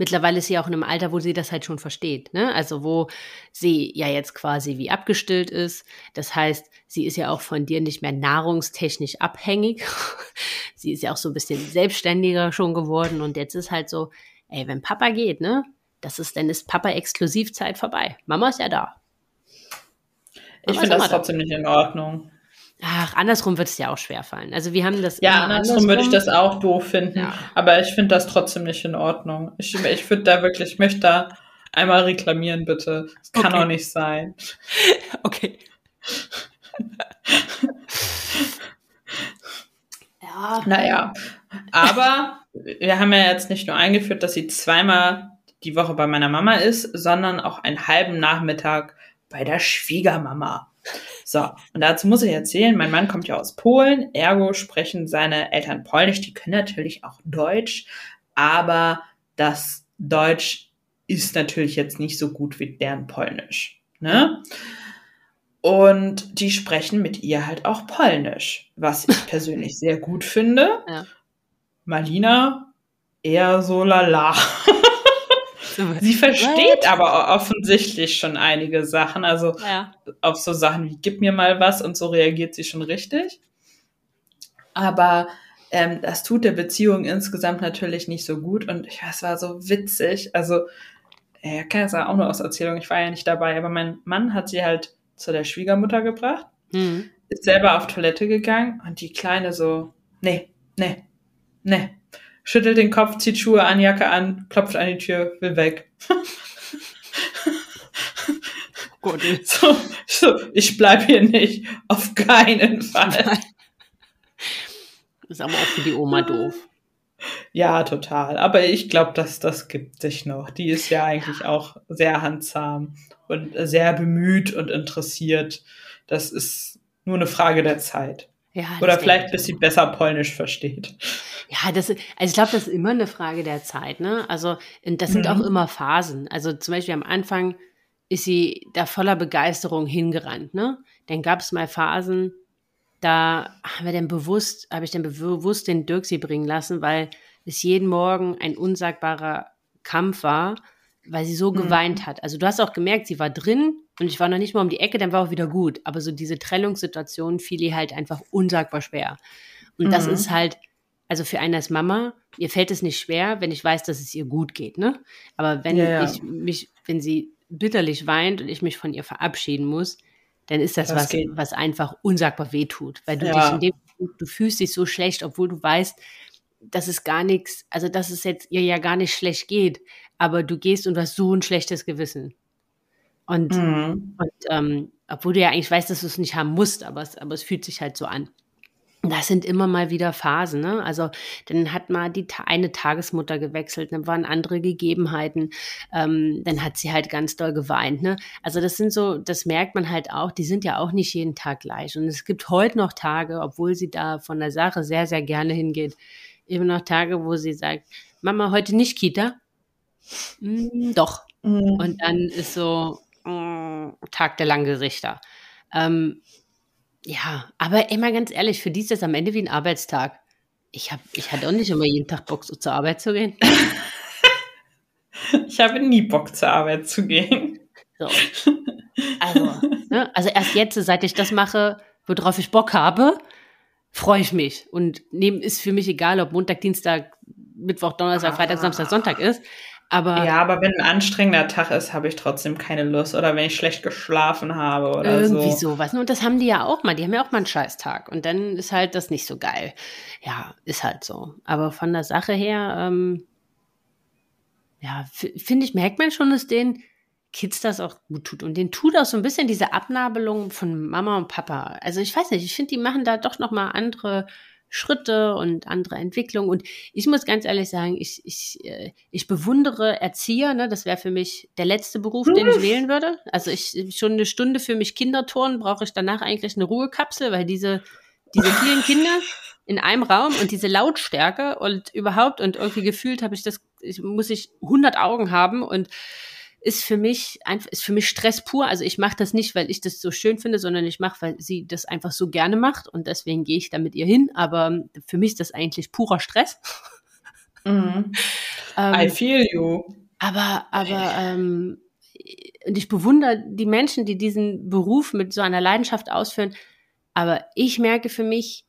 [SPEAKER 1] Mittlerweile ist sie auch in einem Alter, wo sie das halt schon versteht. Ne? Also wo sie ja jetzt quasi wie abgestillt ist. Das heißt, sie ist ja auch von dir nicht mehr nahrungstechnisch abhängig. sie ist ja auch so ein bisschen selbstständiger schon geworden. Und jetzt ist halt so, ey, wenn Papa geht, ne, das ist, dann ist Papa Exklusivzeit vorbei. Mama ist ja da.
[SPEAKER 2] Mama ich finde das trotzdem da. nicht in Ordnung.
[SPEAKER 1] Ach, andersrum wird es ja auch schwer fallen. Also wir haben das.
[SPEAKER 2] Ja, andersrum, andersrum, würde ich das auch doof finden. Ja. Aber ich finde das trotzdem nicht in Ordnung. Ich, ich würde da wirklich, ich möchte da einmal reklamieren, bitte. Das kann okay. auch nicht sein.
[SPEAKER 1] Okay.
[SPEAKER 2] ja. Naja. Aber wir haben ja jetzt nicht nur eingeführt, dass sie zweimal die Woche bei meiner Mama ist, sondern auch einen halben Nachmittag bei der Schwiegermama. So, und dazu muss ich erzählen, mein Mann kommt ja aus Polen, ergo sprechen seine Eltern Polnisch, die können natürlich auch Deutsch, aber das Deutsch ist natürlich jetzt nicht so gut wie deren Polnisch. Ne? Und die sprechen mit ihr halt auch Polnisch, was ich persönlich sehr gut finde. Ja. Malina eher so lala. Sie versteht What? aber offensichtlich schon einige Sachen. Also ja. auf so Sachen wie gib mir mal was und so reagiert sie schon richtig. Aber ähm, das tut der Beziehung insgesamt natürlich nicht so gut. Und ja, es war so witzig. Also, er kann es auch nur aus Erzählung, ich war ja nicht dabei, aber mein Mann hat sie halt zu der Schwiegermutter gebracht, mhm. ist selber auf Toilette gegangen und die Kleine so, nee, nee, nee, schüttelt den Kopf, zieht Schuhe an, Jacke an, klopft an die Tür, will weg. Gut. So, so, ich bleib hier nicht. Auf keinen Fall.
[SPEAKER 1] Ist aber auch für die Oma doof.
[SPEAKER 2] Ja, total. Aber ich glaube, dass das gibt sich noch. Die ist ja eigentlich auch sehr handsam und sehr bemüht und interessiert. Das ist nur eine Frage der Zeit. Ja, Oder vielleicht, bis sie besser Polnisch versteht.
[SPEAKER 1] Ja, das, also ich glaube, das ist immer eine Frage der Zeit. Ne? Also das sind mhm. auch immer Phasen. Also zum Beispiel am Anfang ist sie da voller Begeisterung hingerannt. Ne? Dann gab es mal Phasen, da haben wir dann bewusst, habe ich dann bewusst den Dirk sie bringen lassen, weil es jeden Morgen ein unsagbarer Kampf war, weil sie so mhm. geweint hat. Also du hast auch gemerkt, sie war drin und ich war noch nicht mal um die Ecke, dann war auch wieder gut. Aber so diese Trennungssituation fiel ihr halt einfach unsagbar schwer. Und mhm. das ist halt, also für eine als Mama, ihr fällt es nicht schwer, wenn ich weiß, dass es ihr gut geht, ne? Aber wenn ja, ja. ich mich, wenn sie bitterlich weint und ich mich von ihr verabschieden muss, dann ist das, das was, geht. was einfach unsagbar wehtut. Weil du ja. dich in dem, du fühlst dich so schlecht, obwohl du weißt, dass es gar nichts, also dass es jetzt ihr ja gar nicht schlecht geht, aber du gehst und du hast so ein schlechtes Gewissen. Und, mhm. und ähm, obwohl du ja eigentlich weißt, dass du es nicht haben musst, aber es, aber es fühlt sich halt so an. Das sind immer mal wieder Phasen, ne? Also dann hat mal die eine Tagesmutter gewechselt, dann waren andere Gegebenheiten, ähm, dann hat sie halt ganz doll geweint, ne? Also das sind so, das merkt man halt auch, die sind ja auch nicht jeden Tag gleich. Und es gibt heute noch Tage, obwohl sie da von der Sache sehr, sehr gerne hingeht, eben noch Tage, wo sie sagt, Mama, heute nicht Kita? Mm, doch. Mhm. Und dann ist so mm, Tag der Langgesichter. Ähm, ja, aber immer ganz ehrlich, für die ist das am Ende wie ein Arbeitstag. Ich, hab, ich hatte auch nicht immer jeden Tag Bock, so zur Arbeit zu gehen.
[SPEAKER 2] ich habe nie Bock, zur Arbeit zu gehen. So.
[SPEAKER 1] Also, ne? also erst jetzt, seit ich das mache, worauf ich Bock habe, freue ich mich. Und neben ist für mich egal, ob Montag, Dienstag, Mittwoch, Donnerstag, Freitag, Samstag, Sonntag ist. Aber
[SPEAKER 2] ja, aber wenn ein anstrengender Tag ist, habe ich trotzdem keine Lust. Oder wenn ich schlecht geschlafen habe oder
[SPEAKER 1] irgendwie
[SPEAKER 2] so.
[SPEAKER 1] sowas. Und das haben die ja auch mal. Die haben ja auch mal einen Scheißtag. Und dann ist halt das nicht so geil. Ja, ist halt so. Aber von der Sache her, ähm, ja, finde ich, merkt man schon, dass den Kids das auch gut tut. Und denen tut auch so ein bisschen diese Abnabelung von Mama und Papa. Also ich weiß nicht, ich finde, die machen da doch noch mal andere Schritte und andere Entwicklungen. Und ich muss ganz ehrlich sagen, ich, ich, äh, ich bewundere Erzieher. Ne? Das wäre für mich der letzte Beruf, den ich wählen würde. Also ich schon eine Stunde für mich Kinderturnen brauche ich danach eigentlich eine Ruhekapsel, weil diese, diese vielen Kinder in einem Raum und diese Lautstärke und überhaupt und irgendwie gefühlt habe ich das, ich, muss ich 100 Augen haben und ist für mich einfach ist für mich Stress pur. Also ich mache das nicht, weil ich das so schön finde, sondern ich mache, weil sie das einfach so gerne macht und deswegen gehe ich da mit ihr hin. Aber für mich ist das eigentlich purer Stress.
[SPEAKER 2] Mhm. ähm, I feel you.
[SPEAKER 1] Aber aber ähm, und ich bewundere die Menschen, die diesen Beruf mit so einer Leidenschaft ausführen. Aber ich merke für mich,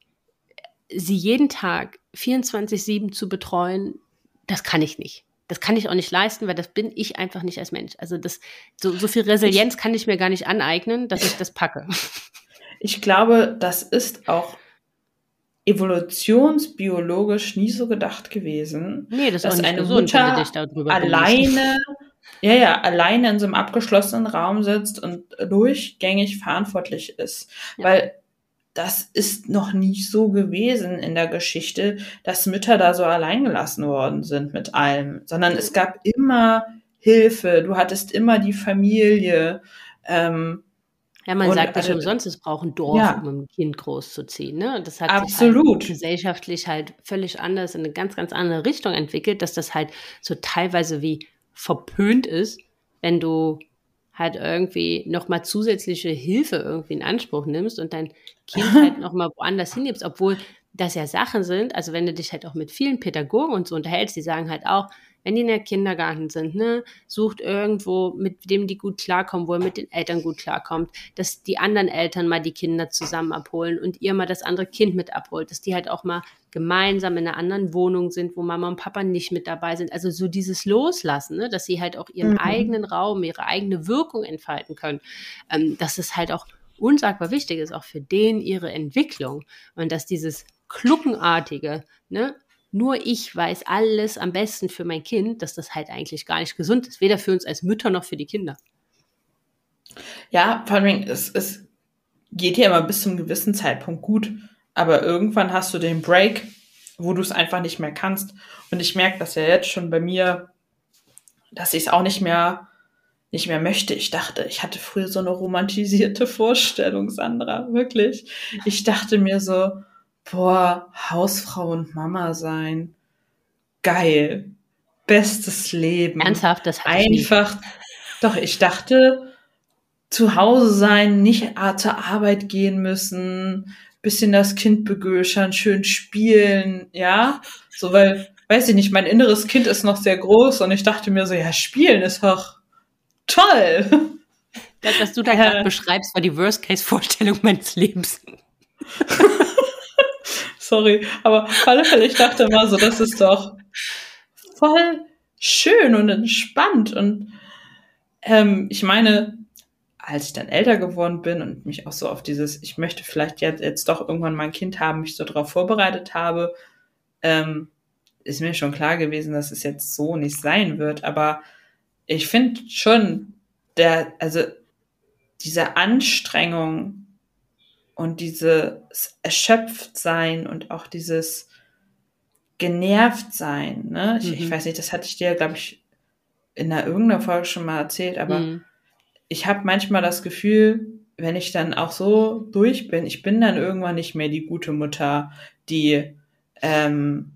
[SPEAKER 1] sie jeden Tag 24/7 zu betreuen, das kann ich nicht das kann ich auch nicht leisten, weil das bin ich einfach nicht als Mensch. Also das, so, so viel Resilienz kann ich mir gar nicht aneignen, dass ich das packe.
[SPEAKER 2] Ich glaube, das ist auch evolutionsbiologisch nie so gedacht gewesen.
[SPEAKER 1] Nee, das ist dass eine
[SPEAKER 2] gesund, Mutter alleine, ja, ja, alleine in so einem abgeschlossenen Raum sitzt und durchgängig verantwortlich ist. Ja. Weil das ist noch nie so gewesen in der Geschichte, dass Mütter da so allein gelassen worden sind mit allem, sondern es gab immer Hilfe, du hattest immer die Familie. Ähm,
[SPEAKER 1] ja, man sagt nicht umsonst, es braucht ein Dorf, ja, um ein Kind großzuziehen. Ne? Das hat
[SPEAKER 2] absolut.
[SPEAKER 1] sich halt gesellschaftlich halt völlig anders in eine ganz, ganz andere Richtung entwickelt, dass das halt so teilweise wie verpönt ist, wenn du halt irgendwie nochmal zusätzliche Hilfe irgendwie in Anspruch nimmst und dein Kind halt nochmal woanders hingibst, obwohl das ja Sachen sind, also wenn du dich halt auch mit vielen Pädagogen und so unterhältst, die sagen halt auch, wenn die in der Kindergarten sind, ne, sucht irgendwo, mit dem die gut klarkommen, wo er mit den Eltern gut klarkommt, dass die anderen Eltern mal die Kinder zusammen abholen und ihr mal das andere Kind mit abholt, dass die halt auch mal gemeinsam in einer anderen Wohnung sind, wo Mama und Papa nicht mit dabei sind. Also so dieses Loslassen, ne, dass sie halt auch ihren mhm. eigenen Raum, ihre eigene Wirkung entfalten können. Ähm, dass es halt auch unsagbar wichtig ist, auch für den ihre Entwicklung. Und dass dieses Kluckenartige, ne, nur ich weiß alles am besten für mein Kind, dass das halt eigentlich gar nicht gesund ist, weder für uns als Mütter noch für die Kinder.
[SPEAKER 2] Ja, vor allem, es, es geht ja immer bis zum gewissen Zeitpunkt gut, aber irgendwann hast du den Break, wo du es einfach nicht mehr kannst. Und ich merke das ja jetzt schon bei mir, dass ich es auch nicht mehr nicht mehr möchte. Ich dachte, ich hatte früher so eine romantisierte Vorstellung, Sandra, wirklich. Ich dachte mir so, boah, Hausfrau und Mama sein. Geil. Bestes Leben.
[SPEAKER 1] Ernsthaft, das
[SPEAKER 2] hatte Einfach. Ich Doch, ich dachte, zu Hause sein, nicht zur Arbeit gehen müssen, bisschen das Kind begöschern, schön spielen, ja. So, weil weiß ich nicht, mein inneres Kind ist noch sehr groß und ich dachte mir so, ja, spielen ist doch toll.
[SPEAKER 1] Das, was du da gerade äh, beschreibst, war die Worst-Case-Vorstellung meines Lebens.
[SPEAKER 2] Sorry, aber alle Fälle, ich dachte immer so, das ist doch voll schön und entspannt. Und ähm, ich meine, als ich dann älter geworden bin und mich auch so auf dieses, ich möchte vielleicht jetzt, jetzt doch irgendwann mein Kind haben, mich so darauf vorbereitet habe, ähm, ist mir schon klar gewesen, dass es jetzt so nicht sein wird. Aber ich finde schon, der, also diese Anstrengung und dieses Erschöpftsein und auch dieses genervt sein, ne? Ich, mhm. ich weiß nicht, das hatte ich dir, glaube ich, in einer irgendeiner Folge schon mal erzählt, aber mhm. ich habe manchmal das Gefühl, wenn ich dann auch so durch bin, ich bin dann irgendwann nicht mehr die gute Mutter, die ähm,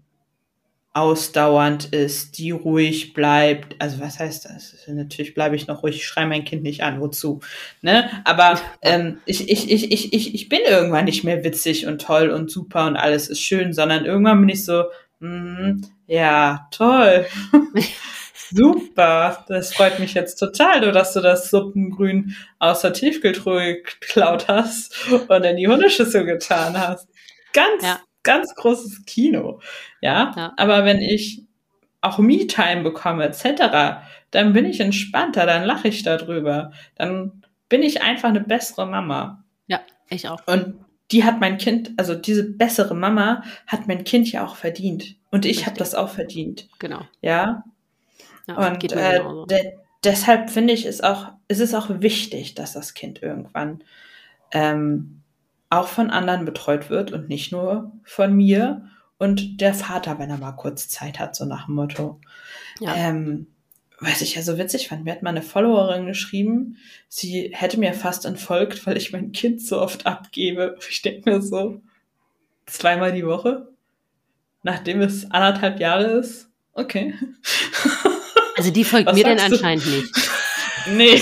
[SPEAKER 2] ausdauernd ist, die ruhig bleibt. Also was heißt das? Natürlich bleibe ich noch ruhig, ich schreie mein Kind nicht an, wozu? Ne? Aber ähm, ich, ich, ich, ich, ich, ich bin irgendwann nicht mehr witzig und toll und super und alles ist schön, sondern irgendwann bin ich so, mm, ja, toll. Super, das freut mich jetzt total, nur dass du das Suppengrün aus der Tiefkühltruhe geklaut hast und in die Hundeschüssel getan hast. Ganz ja ganz großes Kino. Ja? ja. Aber wenn ich auch Me-Time bekomme, etc., dann bin ich entspannter, dann lache ich darüber. Dann bin ich einfach eine bessere Mama.
[SPEAKER 1] Ja, ich auch.
[SPEAKER 2] Und die hat mein Kind, also diese bessere Mama hat mein Kind ja auch verdient. Und ich habe das auch verdient.
[SPEAKER 1] Genau.
[SPEAKER 2] Ja. ja und äh, de deshalb finde ich es auch, ist es auch wichtig, dass das Kind irgendwann ähm, auch von anderen betreut wird und nicht nur von mir und der Vater, wenn er mal kurz Zeit hat, so nach dem Motto. Ja. Ähm, weiß ich ja so witzig fand. Mir hat mal eine Followerin geschrieben, sie hätte mir fast entfolgt, weil ich mein Kind so oft abgebe. Ich denke mir so, zweimal die Woche, nachdem es anderthalb Jahre ist. Okay.
[SPEAKER 1] Also die folgt Was mir denn anscheinend nicht.
[SPEAKER 2] Nee.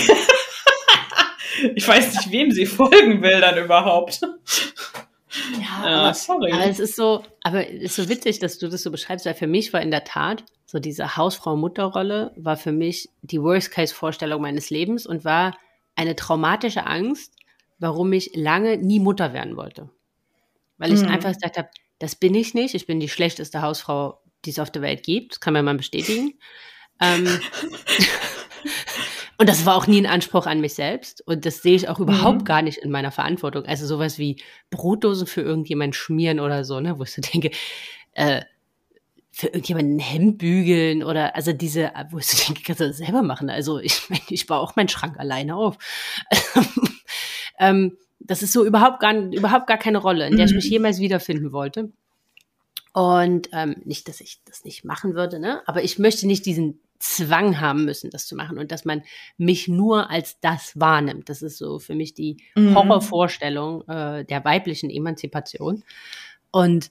[SPEAKER 2] Ich weiß nicht, wem sie folgen will dann überhaupt.
[SPEAKER 1] Ja, ja aber, sorry. Aber es ist so, aber es ist so witzig, dass du das so beschreibst, weil für mich war in der Tat so diese Hausfrau-Mutter-Rolle war für mich die Worst-Case-Vorstellung meines Lebens und war eine traumatische Angst, warum ich lange nie Mutter werden wollte. Weil ich mhm. einfach gesagt habe, das bin ich nicht, ich bin die schlechteste Hausfrau, die es auf der Welt gibt, das kann man mal bestätigen. ähm, Und das war auch nie ein Anspruch an mich selbst. Und das sehe ich auch überhaupt mhm. gar nicht in meiner Verantwortung. Also sowas wie Brotdosen für irgendjemanden schmieren oder so, ne, wo ich so denke, äh, für irgendjemanden ein Hemd bügeln oder also diese, wo ich so denke, kannst du das selber machen. Also ich meine, ich baue auch meinen Schrank alleine auf. ähm, das ist so überhaupt gar, überhaupt gar keine Rolle, in der ich mich mhm. jemals wiederfinden wollte. Und ähm, nicht, dass ich das nicht machen würde, ne? Aber ich möchte nicht diesen Zwang haben müssen, das zu machen und dass man mich nur als das wahrnimmt. Das ist so für mich die mhm. Horrorvorstellung äh, der weiblichen Emanzipation. Und,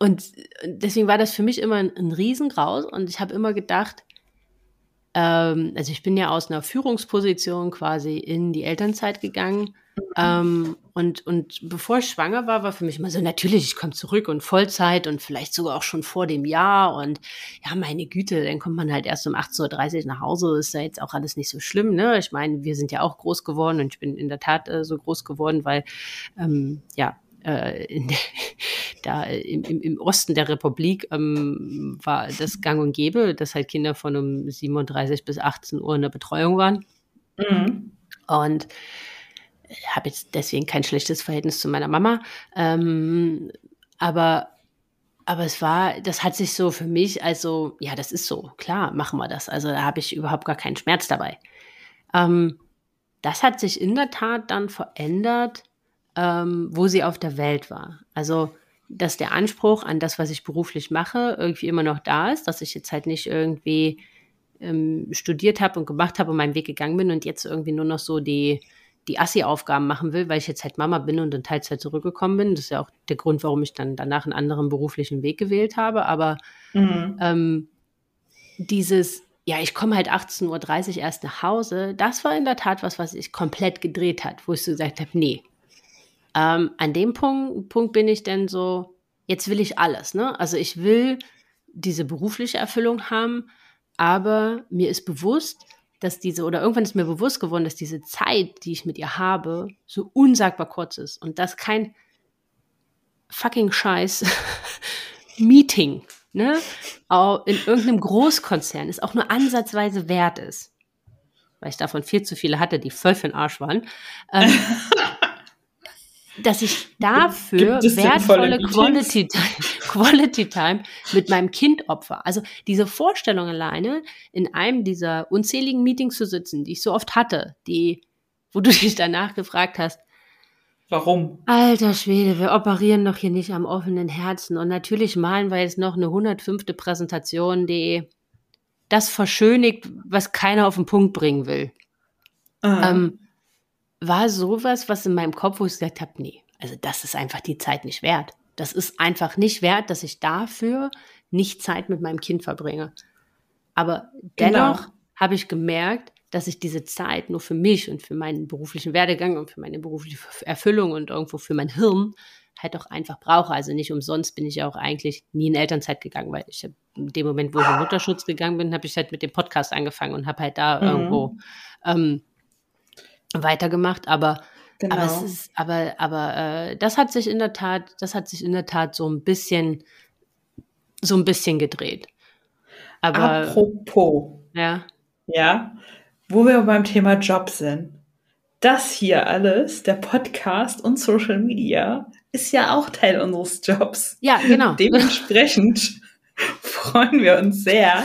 [SPEAKER 1] und deswegen war das für mich immer ein, ein Riesengraus und ich habe immer gedacht, ähm, also ich bin ja aus einer Führungsposition quasi in die Elternzeit gegangen ähm, und, und bevor ich schwanger war, war für mich immer so, natürlich, ich komme zurück und Vollzeit und vielleicht sogar auch schon vor dem Jahr. Und ja, meine Güte, dann kommt man halt erst um 18.30 Uhr nach Hause. Ist ja jetzt auch alles nicht so schlimm. Ne? Ich meine, wir sind ja auch groß geworden und ich bin in der Tat äh, so groß geworden, weil ähm, ja, äh, in da im, im, im Osten der Republik ähm, war das gang und gäbe, dass halt Kinder von um 37 bis 18 Uhr in der Betreuung waren. Mhm. Und habe jetzt deswegen kein schlechtes Verhältnis zu meiner Mama. Ähm, aber, aber es war, das hat sich so für mich, also, ja, das ist so, klar, machen wir das. Also da habe ich überhaupt gar keinen Schmerz dabei. Ähm, das hat sich in der Tat dann verändert, ähm, wo sie auf der Welt war. Also, dass der Anspruch an das, was ich beruflich mache, irgendwie immer noch da ist, dass ich jetzt halt nicht irgendwie ähm, studiert habe und gemacht habe und meinen Weg gegangen bin und jetzt irgendwie nur noch so die die Assi-Aufgaben machen will, weil ich jetzt halt Mama bin und in Teilzeit zurückgekommen bin. Das ist ja auch der Grund, warum ich dann danach einen anderen beruflichen Weg gewählt habe. Aber mhm. ähm, dieses, ja, ich komme halt 18.30 Uhr erst nach Hause, das war in der Tat was, was sich komplett gedreht hat, wo ich so gesagt habe, nee. Ähm, an dem Punkt, Punkt bin ich dann so, jetzt will ich alles, ne? Also ich will diese berufliche Erfüllung haben, aber mir ist bewusst, dass diese, oder irgendwann ist mir bewusst geworden, dass diese Zeit, die ich mit ihr habe, so unsagbar kurz ist und dass kein fucking Scheiß Meeting, ne, in irgendeinem Großkonzern ist auch nur ansatzweise wert ist. Weil ich davon viel zu viele hatte, die voll für den Arsch waren. Ähm, dass ich dafür wertvolle Quality Time, Quality Time mit meinem Kind opfer. Also diese Vorstellung alleine, in einem dieser unzähligen Meetings zu sitzen, die ich so oft hatte, die, wo du dich danach gefragt hast,
[SPEAKER 2] Warum?
[SPEAKER 1] Alter Schwede, wir operieren doch hier nicht am offenen Herzen. Und natürlich malen wir jetzt noch eine 105. Präsentation, die das verschönigt, was keiner auf den Punkt bringen will. Ähm, war sowas, was in meinem Kopf, wo ich gesagt habe, nee, also das ist einfach die Zeit nicht wert. Das ist einfach nicht wert, dass ich dafür nicht Zeit mit meinem Kind verbringe. Aber dennoch genau. habe ich gemerkt, dass ich diese Zeit nur für mich und für meinen beruflichen Werdegang und für meine berufliche Erfüllung und irgendwo für mein Hirn halt auch einfach brauche. Also nicht umsonst bin ich ja auch eigentlich nie in Elternzeit gegangen, weil ich in dem Moment, wo ich in Mutterschutz gegangen bin, habe ich halt mit dem Podcast angefangen und habe halt da mhm. irgendwo ähm, weitergemacht. Aber Genau. Aber es ist, aber, aber äh, das hat sich in der Tat, das hat sich in der Tat so ein bisschen, so ein bisschen gedreht.
[SPEAKER 2] Aber apropos,
[SPEAKER 1] ja,
[SPEAKER 2] ja, wo wir beim Thema Job sind. Das hier alles, der Podcast und Social Media, ist ja auch Teil unseres Jobs.
[SPEAKER 1] Ja, genau.
[SPEAKER 2] Dementsprechend freuen wir uns sehr,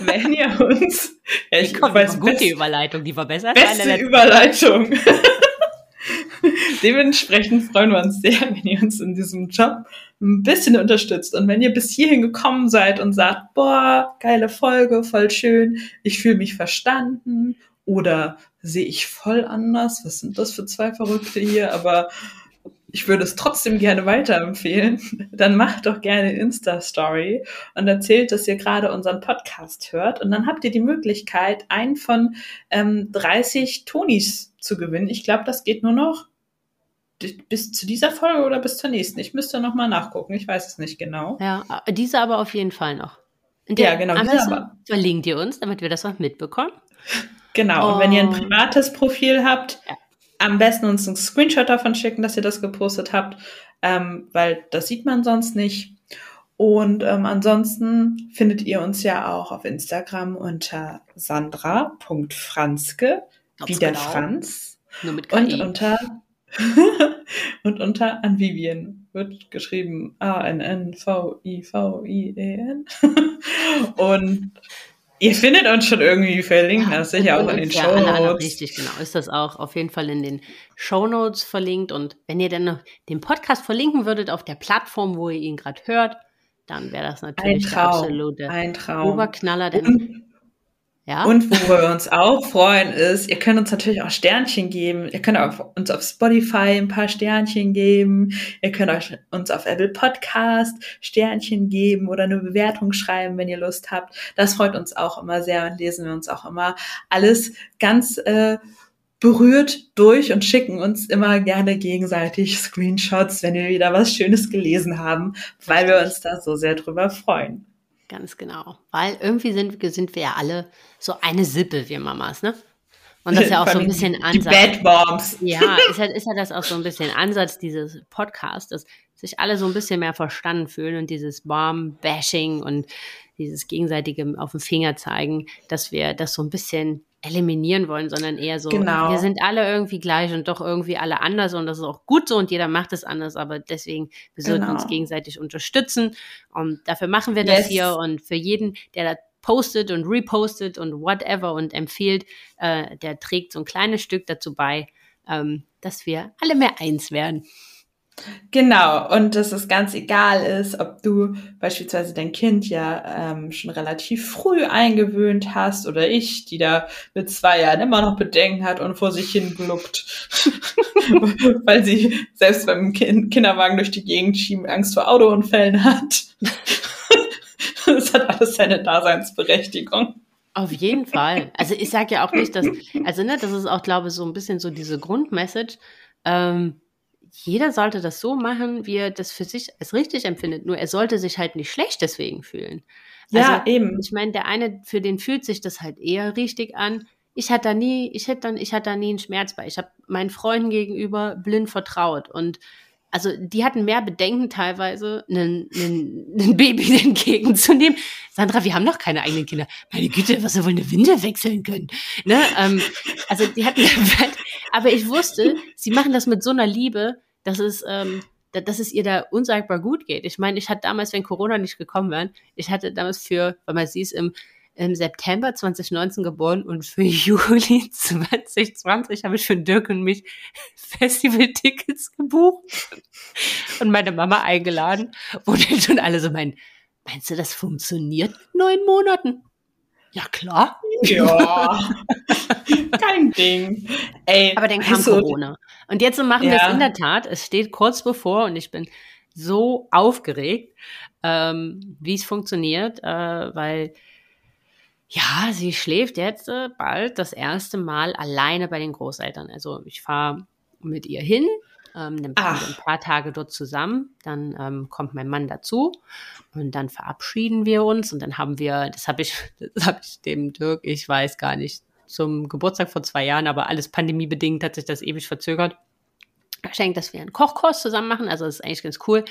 [SPEAKER 2] wenn ihr uns.
[SPEAKER 1] Ja, ich Komm, weiß, gute best, Überleitung, die war besser.
[SPEAKER 2] Beste Überleitung. Dementsprechend freuen wir uns sehr, wenn ihr uns in diesem Job ein bisschen unterstützt. Und wenn ihr bis hierhin gekommen seid und sagt, boah, geile Folge, voll schön, ich fühle mich verstanden oder sehe ich voll anders, was sind das für zwei Verrückte hier, aber ich würde es trotzdem gerne weiterempfehlen, dann macht doch gerne Insta-Story und erzählt, dass ihr gerade unseren Podcast hört. Und dann habt ihr die Möglichkeit, einen von ähm, 30 Tonis zu gewinnen. Ich glaube, das geht nur noch bis zu dieser Folge oder bis zur nächsten. Ich müsste noch mal nachgucken. Ich weiß es nicht genau.
[SPEAKER 1] Ja, diese aber auf jeden Fall noch.
[SPEAKER 2] ja, genau.
[SPEAKER 1] Aber verlinkt ihr uns, damit wir das noch mitbekommen.
[SPEAKER 2] Genau. Und, und wenn ihr ein privates Profil habt, ja. Am besten uns einen Screenshot davon schicken, dass ihr das gepostet habt, ähm, weil das sieht man sonst nicht. Und ähm, ansonsten findet ihr uns ja auch auf Instagram unter sandra.franzke, wie der genau. Franz.
[SPEAKER 1] Nur mit
[SPEAKER 2] KI. Und unter und unter an Vivien wird geschrieben A-N-N-V-I-V-I-E-N. und ihr findet uns schon irgendwie verlinkt, ja, das sicher auch in den Show Notes.
[SPEAKER 1] Richtig, genau. Ist das auch auf jeden Fall in den Show Notes verlinkt. Und wenn ihr dann noch den Podcast verlinken würdet auf der Plattform, wo ihr ihn gerade hört, dann wäre das natürlich
[SPEAKER 2] der
[SPEAKER 1] absolute Oberknaller. Denn
[SPEAKER 2] und ja. Und wo wir uns auch freuen ist, ihr könnt uns natürlich auch Sternchen geben. Ihr könnt auch uns auf Spotify ein paar Sternchen geben. Ihr könnt euch uns auf Apple Podcast Sternchen geben oder eine Bewertung schreiben, wenn ihr Lust habt. Das freut uns auch immer sehr und lesen wir uns auch immer alles ganz äh, berührt durch und schicken uns immer gerne gegenseitig Screenshots, wenn wir wieder was Schönes gelesen haben, weil wir uns da so sehr drüber freuen.
[SPEAKER 1] Ganz genau. Weil irgendwie sind, sind wir ja alle so eine Sippe, wir Mamas, ne? Und das ist ja auch so ein bisschen Ansatz.
[SPEAKER 2] Die Bad Moms.
[SPEAKER 1] Ja, ist ja, ist ja das auch so ein bisschen Ansatz dieses Podcasts, dass sich alle so ein bisschen mehr verstanden fühlen und dieses Mom-Bashing und dieses gegenseitige auf den Finger zeigen, dass wir das so ein bisschen eliminieren wollen, sondern eher so, genau. wir sind alle irgendwie gleich und doch irgendwie alle anders und das ist auch gut so und jeder macht es anders, aber deswegen, wir sollten genau. uns gegenseitig unterstützen und dafür machen wir yes. das hier und für jeden, der da postet und repostet und whatever und empfiehlt, äh, der trägt so ein kleines Stück dazu bei, ähm, dass wir alle mehr eins werden.
[SPEAKER 2] Genau, und dass es ganz egal ist, ob du beispielsweise dein Kind ja ähm, schon relativ früh eingewöhnt hast oder ich, die da mit zwei Jahren immer noch Bedenken hat und vor sich hin gluckt, weil sie selbst beim kind Kinderwagen durch die Gegend schieben Angst vor Autounfällen hat. das hat alles seine Daseinsberechtigung.
[SPEAKER 1] Auf jeden Fall. Also ich sage ja auch nicht, dass, also ne, das ist auch, glaube ich, so ein bisschen so diese Grundmessage. Ähm, jeder sollte das so machen, wie er das für sich als richtig empfindet. Nur er sollte sich halt nicht schlecht deswegen fühlen.
[SPEAKER 2] Ja, also, eben.
[SPEAKER 1] Ich meine, der eine, für den fühlt sich das halt eher richtig an. Ich hatte da nie, ich hätte dann, ich hatte da nie einen Schmerz bei. Ich habe meinen Freunden gegenüber blind vertraut und also die hatten mehr Bedenken teilweise, einen Baby entgegenzunehmen. Sandra, wir haben noch keine eigenen Kinder. Meine Güte, was wir wohl eine Winde wechseln können. Ne? Ähm, also die hatten, aber ich wusste, sie machen das mit so einer Liebe, dass es, ähm, dass es ihr da unsagbar gut geht. Ich meine, ich hatte damals, wenn Corona nicht gekommen wäre, ich hatte damals für, weil man sieht, im im September 2019 geboren und für Juli 2020 habe ich für Dirk und mich Festival-Tickets gebucht und meine Mama eingeladen, wo dann schon alle so meinen, meinst du, das funktioniert mit neun Monaten? Ja, klar.
[SPEAKER 2] Ja, kein Ding.
[SPEAKER 1] Ey, Aber dann kam so Corona. Und jetzt machen ja. wir es in der Tat. Es steht kurz bevor und ich bin so aufgeregt, ähm, wie es funktioniert, äh, weil ja, sie schläft jetzt äh, bald das erste Mal alleine bei den Großeltern. Also ich fahre mit ihr hin, ähm, dann bleiben wir ein paar Tage dort zusammen, dann ähm, kommt mein Mann dazu und dann verabschieden wir uns und dann haben wir, das habe ich, das habe ich dem Dirk, ich weiß gar nicht, zum Geburtstag vor zwei Jahren, aber alles pandemiebedingt hat sich das ewig verzögert. Geschenkt, dass wir einen Kochkurs zusammen machen, also das ist eigentlich ganz cool.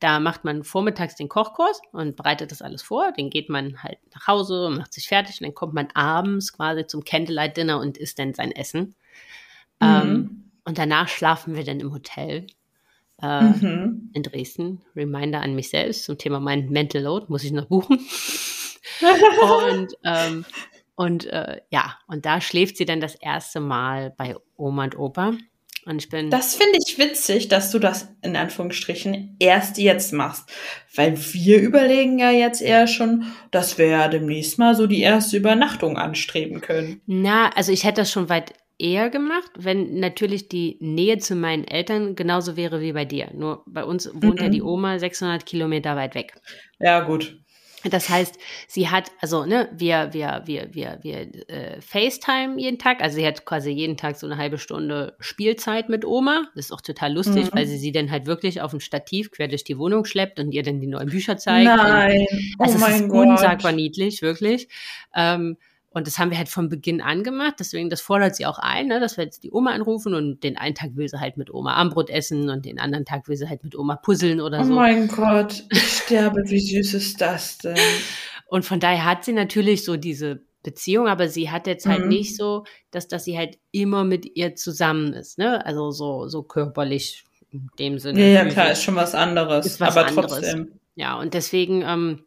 [SPEAKER 1] Da macht man vormittags den Kochkurs und bereitet das alles vor. Den geht man halt nach Hause, macht sich fertig und dann kommt man abends quasi zum Candlelight Dinner und isst dann sein Essen. Mhm. Ähm, und danach schlafen wir dann im Hotel äh, mhm. in Dresden. Reminder an mich selbst zum Thema mein Mental Load muss ich noch buchen. und ähm, und äh, ja, und da schläft sie dann das erste Mal bei Oma und Opa. Und ich bin.
[SPEAKER 2] Das finde ich witzig, dass du das in Anführungsstrichen erst jetzt machst. Weil wir überlegen ja jetzt eher schon, dass wir ja demnächst mal so die erste Übernachtung anstreben können.
[SPEAKER 1] Na, also ich hätte das schon weit eher gemacht, wenn natürlich die Nähe zu meinen Eltern genauso wäre wie bei dir. Nur bei uns wohnt mhm. ja die Oma 600 Kilometer weit weg.
[SPEAKER 2] Ja, gut.
[SPEAKER 1] Das heißt, sie hat, also, ne, wir, wir, wir, wir, wir äh, FaceTime jeden Tag. Also sie hat quasi jeden Tag so eine halbe Stunde Spielzeit mit Oma. Das ist auch total lustig, mhm. weil sie sie dann halt wirklich auf ein Stativ quer durch die Wohnung schleppt und ihr dann die neuen Bücher zeigt.
[SPEAKER 2] Nein.
[SPEAKER 1] Und, also oh es ist Gott. unsagbar niedlich, wirklich. Ähm, und das haben wir halt von Beginn an gemacht. Deswegen, das fordert sie auch ein, ne, dass wir jetzt die Oma anrufen und den einen Tag will sie halt mit Oma Armbrot essen und den anderen Tag will sie halt mit Oma puzzeln oder
[SPEAKER 2] oh
[SPEAKER 1] so.
[SPEAKER 2] Oh mein Gott, ich sterbe. Wie süß ist das denn?
[SPEAKER 1] Und von daher hat sie natürlich so diese Beziehung, aber sie hat jetzt halt mhm. nicht so, dass, dass sie halt immer mit ihr zusammen ist, ne? Also so, so körperlich in dem Sinne.
[SPEAKER 2] Ja, ja klar, ist schon was anderes. Was aber anderes. trotzdem.
[SPEAKER 1] Ja, und deswegen, ähm,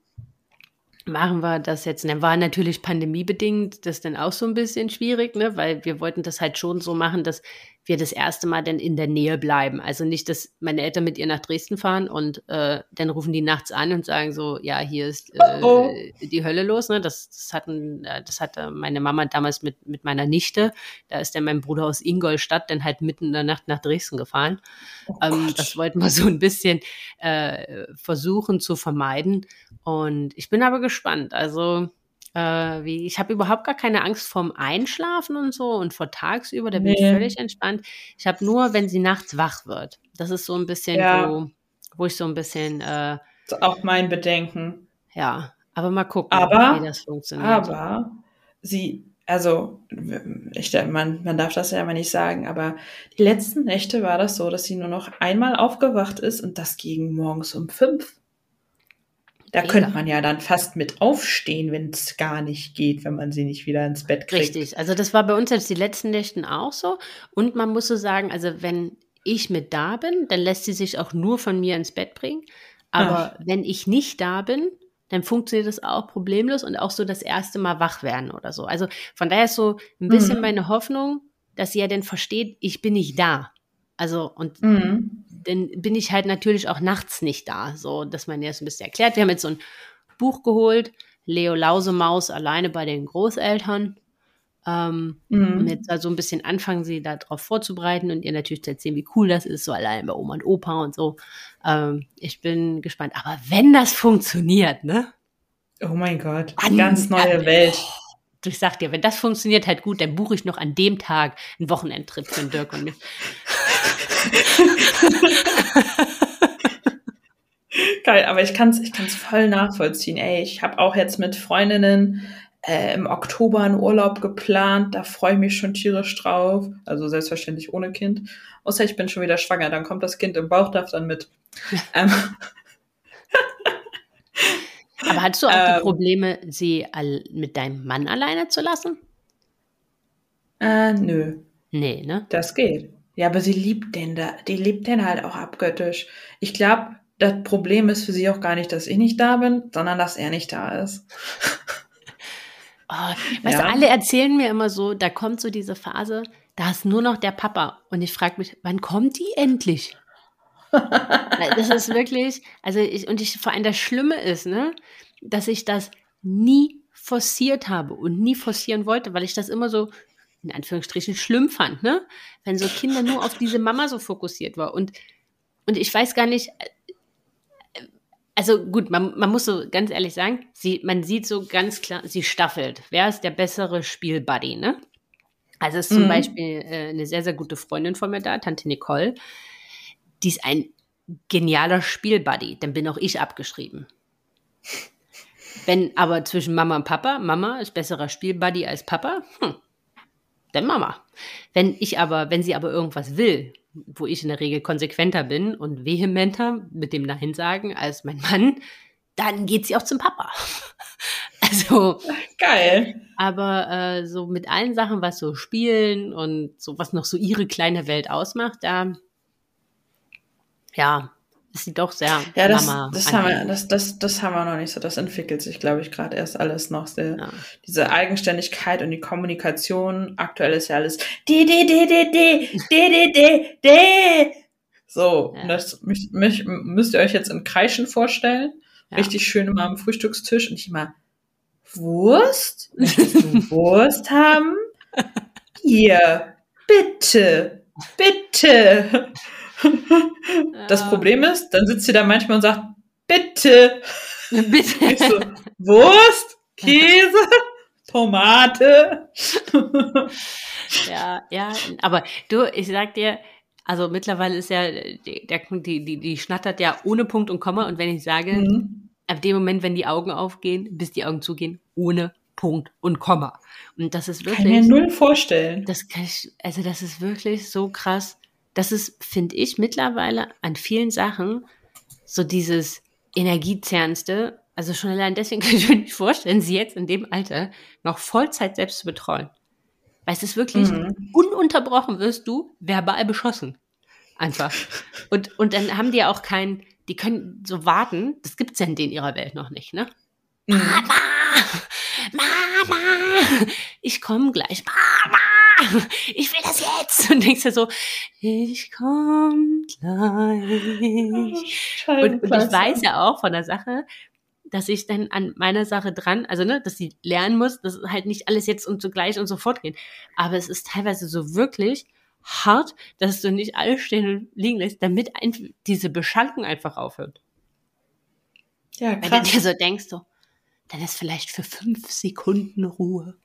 [SPEAKER 1] machen wir das jetzt. Und dann war natürlich pandemiebedingt das dann auch so ein bisschen schwierig, ne? weil wir wollten das halt schon so machen, dass wir das erste Mal dann in der Nähe bleiben. Also nicht, dass meine Eltern mit ihr nach Dresden fahren und äh, dann rufen die nachts an und sagen so, ja, hier ist äh, oh. die Hölle los. Ne? Das, das, hatten, äh, das hatte meine Mama damals mit, mit meiner Nichte. Da ist dann mein Bruder aus Ingolstadt dann halt mitten in der Nacht nach Dresden gefahren. Oh ähm, das wollten wir so ein bisschen äh, versuchen zu vermeiden. Und ich bin aber gespannt. Also äh, wie, ich habe überhaupt gar keine Angst vorm Einschlafen und so und vor tagsüber, da bin nee. ich völlig entspannt. Ich habe nur, wenn sie nachts wach wird. Das ist so ein bisschen, ja. wo, wo ich so ein bisschen. Äh,
[SPEAKER 2] auch mein Bedenken.
[SPEAKER 1] Ja, aber mal gucken,
[SPEAKER 2] aber,
[SPEAKER 1] wie das funktioniert.
[SPEAKER 2] Aber sie, also, ich, man, man darf das ja immer nicht sagen, aber die letzten Nächte war das so, dass sie nur noch einmal aufgewacht ist und das ging morgens um fünf. Da Mega. könnte man ja dann fast mit aufstehen, wenn es gar nicht geht, wenn man sie nicht wieder ins Bett kriegt.
[SPEAKER 1] Richtig, also das war bei uns jetzt die letzten Nächten auch so. Und man muss so sagen, also wenn ich mit da bin, dann lässt sie sich auch nur von mir ins Bett bringen. Aber Ach. wenn ich nicht da bin, dann funktioniert das auch problemlos und auch so das erste Mal wach werden oder so. Also von daher ist so ein bisschen mhm. meine Hoffnung, dass sie ja dann versteht, ich bin nicht da. Also, und mhm. Dann bin ich halt natürlich auch nachts nicht da, so dass man jetzt ein bisschen erklärt. Wir haben jetzt so ein Buch geholt, Leo Lausemaus alleine bei den Großeltern. Ähm, mhm. Und jetzt also ein bisschen anfangen, sie darauf vorzubereiten und ihr natürlich zu erzählen, wie cool das ist, so allein bei Oma und Opa und so. Ähm, ich bin gespannt. Aber wenn das funktioniert, ne?
[SPEAKER 2] Oh mein Gott, eine ganz neue Welt.
[SPEAKER 1] Ich sag dir, wenn das funktioniert halt gut, dann buche ich noch an dem Tag einen Wochenendtrip für den Dirk und mich.
[SPEAKER 2] Geil, aber ich kann es ich kann's voll nachvollziehen. Ey, ich habe auch jetzt mit Freundinnen äh, im Oktober einen Urlaub geplant. Da freue ich mich schon tierisch drauf. Also selbstverständlich ohne Kind. Außer ich bin schon wieder schwanger, dann kommt das Kind im Bauch, darf dann mit. ähm.
[SPEAKER 1] Aber hattest du auch ähm, die Probleme, sie mit deinem Mann alleine zu lassen?
[SPEAKER 2] Äh, nö.
[SPEAKER 1] Nee, ne?
[SPEAKER 2] Das geht. Ja, aber sie liebt den da, die liebt den halt auch abgöttisch. Ich glaube, das Problem ist für sie auch gar nicht, dass ich nicht da bin, sondern dass er nicht da ist.
[SPEAKER 1] Oh, weißt ja. du, alle erzählen mir immer so, da kommt so diese Phase, da ist nur noch der Papa. Und ich frage mich, wann kommt die endlich? das ist wirklich, also ich, und ich, vor allem das Schlimme ist, ne, dass ich das nie forciert habe und nie forcieren wollte, weil ich das immer so in Anführungsstrichen schlimm fand, ne? Wenn so Kinder nur auf diese Mama so fokussiert war. Und, und ich weiß gar nicht, also gut, man, man muss so ganz ehrlich sagen, sie, man sieht so ganz klar, sie staffelt. Wer ist der bessere Spielbuddy, ne? Also ist zum mhm. Beispiel äh, eine sehr, sehr gute Freundin von mir da, Tante Nicole. Die ist ein genialer Spielbuddy, dann bin auch ich abgeschrieben. Wenn aber zwischen Mama und Papa, Mama ist besserer Spielbuddy als Papa, hm, dann Mama. Wenn ich aber, wenn sie aber irgendwas will, wo ich in der Regel konsequenter bin und vehementer mit dem Nein sagen als mein Mann, dann geht sie auch zum Papa. Also
[SPEAKER 2] geil.
[SPEAKER 1] Aber äh, so mit allen Sachen, was so spielen und so was noch so ihre kleine Welt ausmacht, da ja, ist sie doch sehr
[SPEAKER 2] ja, das, Mama. Das haben, wir, das, das, das haben wir noch nicht so. Das entwickelt sich, glaube ich, gerade erst alles noch sehr. Ja. Diese Eigenständigkeit und die Kommunikation. Aktuell ist ja alles de, de, de, de, de, de, de, de, de. So, ja. das müsst, müsst ihr euch jetzt in Kreischen vorstellen. Ja. Richtig schön immer am Frühstückstisch und ich immer, Wurst? Möchtest du Wurst haben? Hier, bitte, bitte. Das Problem ist, dann sitzt sie da manchmal und sagt, bitte. Bitte. So, Wurst, Käse, Tomate.
[SPEAKER 1] Ja, ja, aber du, ich sag dir, also mittlerweile ist ja, der, die, die, die schnattert ja ohne Punkt und Komma und wenn ich sage, mhm. ab dem Moment, wenn die Augen aufgehen, bis die Augen zugehen, ohne Punkt und Komma. Und das ist wirklich.
[SPEAKER 2] Kann mir null vorstellen.
[SPEAKER 1] Das kann ich, also das ist wirklich so krass das ist, finde ich, mittlerweile an vielen Sachen so dieses Energiezernste. Also schon allein deswegen kann ich mir nicht vorstellen, sie jetzt in dem Alter noch Vollzeit selbst zu betreuen. Weil es ist wirklich mhm. ununterbrochen wirst du verbal beschossen. Einfach. Und, und dann haben die ja auch keinen, die können so warten, das gibt es ja in denen ihrer Welt noch nicht, ne? Mhm. Mama! Mama! Ich komme gleich. Mama! ich will das jetzt. Und denkst dir so, ich komm gleich. Oh, und, und ich weiß ja auch von der Sache, dass ich dann an meiner Sache dran, also ne, dass sie lernen muss, dass halt nicht alles jetzt und zugleich und sofort geht. Aber es ist teilweise so wirklich hart, dass du nicht alles stehen und liegen lässt, damit ein, diese Beschallung einfach aufhört. Ja, krass. Wenn du dir so denkst, so, dann ist vielleicht für fünf Sekunden Ruhe.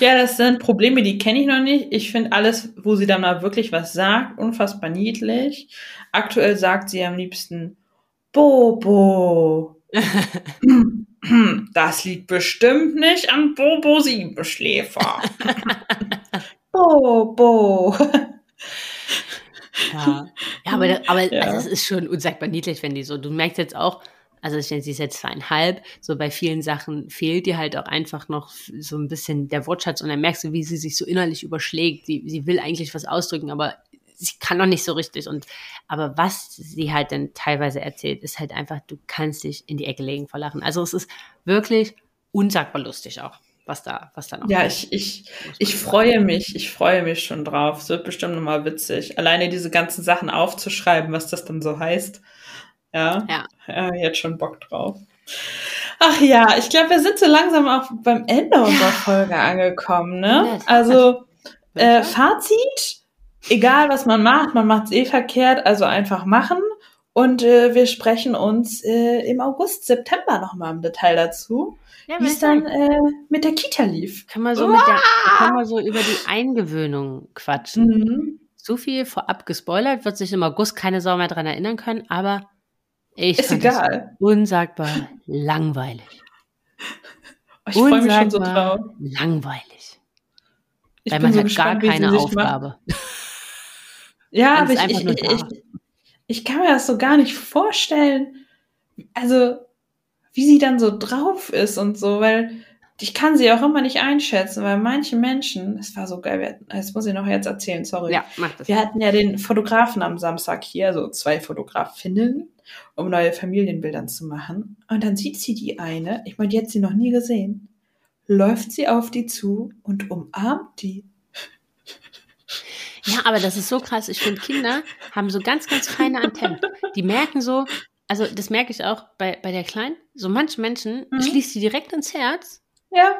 [SPEAKER 2] Ja, das sind Probleme, die kenne ich noch nicht. Ich finde alles, wo sie dann mal wirklich was sagt, unfassbar niedlich. Aktuell sagt sie am liebsten Bobo. das liegt bestimmt nicht an Bobo Siebenschläfer. Bobo.
[SPEAKER 1] Ja, ja aber, aber ja. Also es ist schon unsagbar niedlich, wenn die so, du merkst jetzt auch, also sie ist jetzt zweieinhalb, so bei vielen Sachen fehlt dir halt auch einfach noch so ein bisschen der Wortschatz und dann merkst du, wie sie sich so innerlich überschlägt. Sie, sie will eigentlich was ausdrücken, aber sie kann noch nicht so richtig. Und aber was sie halt dann teilweise erzählt, ist halt einfach, du kannst dich in die Ecke legen vor Lachen. Also es ist wirklich unsagbar lustig auch was da, was da noch
[SPEAKER 2] Ja, ich, ich, ich freue mich, ich freue mich schon drauf. Es wird bestimmt nochmal witzig. Alleine diese ganzen Sachen aufzuschreiben, was das dann so heißt. Ja. Ja. ja jetzt schon Bock drauf. Ach ja, ich glaube, wir sind so langsam auch beim Ende ja. unserer Folge angekommen, ne? Also, äh, Fazit, egal was man macht, man macht es eh verkehrt, also einfach machen Und äh, wir sprechen uns äh, im August, September nochmal im Detail dazu,
[SPEAKER 1] Ja,
[SPEAKER 2] wie es dann äh, mit der Kita lief.
[SPEAKER 1] Können wir so, mit der, können wir so über die Eingewöhnung quatschen.
[SPEAKER 2] Mhm.
[SPEAKER 1] So viel vorab gespoilert, wird sich im August keine Sau mehr dran erinnern können, aber ich
[SPEAKER 2] Ist egal.
[SPEAKER 1] unsagbar langweilig.
[SPEAKER 2] Ich freue mich schon so drauf.
[SPEAKER 1] Langweilig.
[SPEAKER 2] Ich
[SPEAKER 1] Weil man
[SPEAKER 2] so
[SPEAKER 1] hat gar
[SPEAKER 2] gespannt, sie
[SPEAKER 1] keine. Aufgabe.
[SPEAKER 2] Ja, aber ich, ich, ich, ich, kann mir das so gar nicht vorstellen. Also, wie sie dann so drauf ist und so, weil ich kann sie auch immer nicht einschätzen, weil manche Menschen, es war so geil, das muss ich noch jetzt erzählen, sorry.
[SPEAKER 1] Ja, mach das.
[SPEAKER 2] Wir hatten ja den Fotografen am Samstag hier, also zwei Fotografinnen, um neue Familienbildern zu machen. Und dann sieht sie die eine, ich meine, die hat sie noch nie gesehen, läuft sie auf die zu und umarmt die.
[SPEAKER 1] Ja, aber das ist so krass. Ich finde, Kinder haben so ganz, ganz feine Antennen. Die merken so, also das merke ich auch bei, bei der Kleinen, so manche Menschen
[SPEAKER 2] Mhm.
[SPEAKER 1] schließt sie direkt ins Herz
[SPEAKER 2] Ja,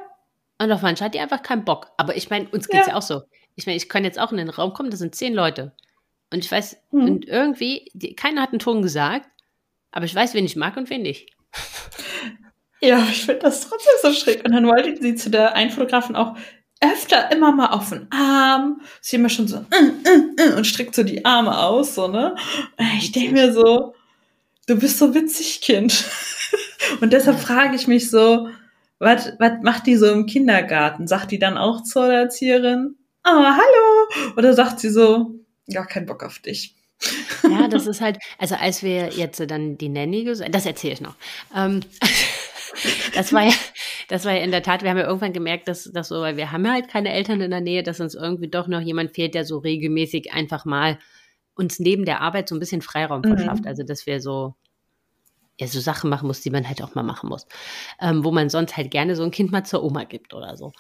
[SPEAKER 1] und auf manche hat die einfach keinen Bock. Aber ich meine, uns geht's ja.
[SPEAKER 2] Ja.
[SPEAKER 1] auch so. Ich meine, ich kann jetzt auch in den Raum kommen, da sind zehn Leute. Und ich weiß,
[SPEAKER 2] Mhm.
[SPEAKER 1] und irgendwie, die, keiner hat einen Ton gesagt, aber ich weiß, wen ich mag und wen nicht.
[SPEAKER 2] Ja, ich finde das trotzdem so schräg. Und dann wollte sie zu der einen Fotografin auch öfter immer mal auf den Arm. Sie immer schon so mm, mm, mm, und streckt so die Arme aus, so, ne? Und ich denke mir so, du bist so witzig, Kind. Und deshalb frage ich mich so, was was macht die so im Kindergarten? Sagt die dann auch zur Erzieherin, oh, hallo? Oder sagt sie so, gar keinen Bock auf dich?
[SPEAKER 1] Ja, das ist halt, also als wir jetzt dann die Nanny gesagt, das erzähle ich noch. Ähm, das war ja, das war ja in der Tat, wir haben ja irgendwann gemerkt, dass das so, weil wir haben ja halt keine Eltern in der Nähe, dass uns irgendwie doch noch jemand fehlt, der so regelmäßig einfach mal uns neben der Arbeit so ein bisschen Freiraum
[SPEAKER 2] Mhm.
[SPEAKER 1] verschafft. Also dass wir so ja, so Sachen machen muss, die man halt auch mal machen muss. Ähm, wo man sonst halt gerne so ein Kind mal zur Oma gibt oder so.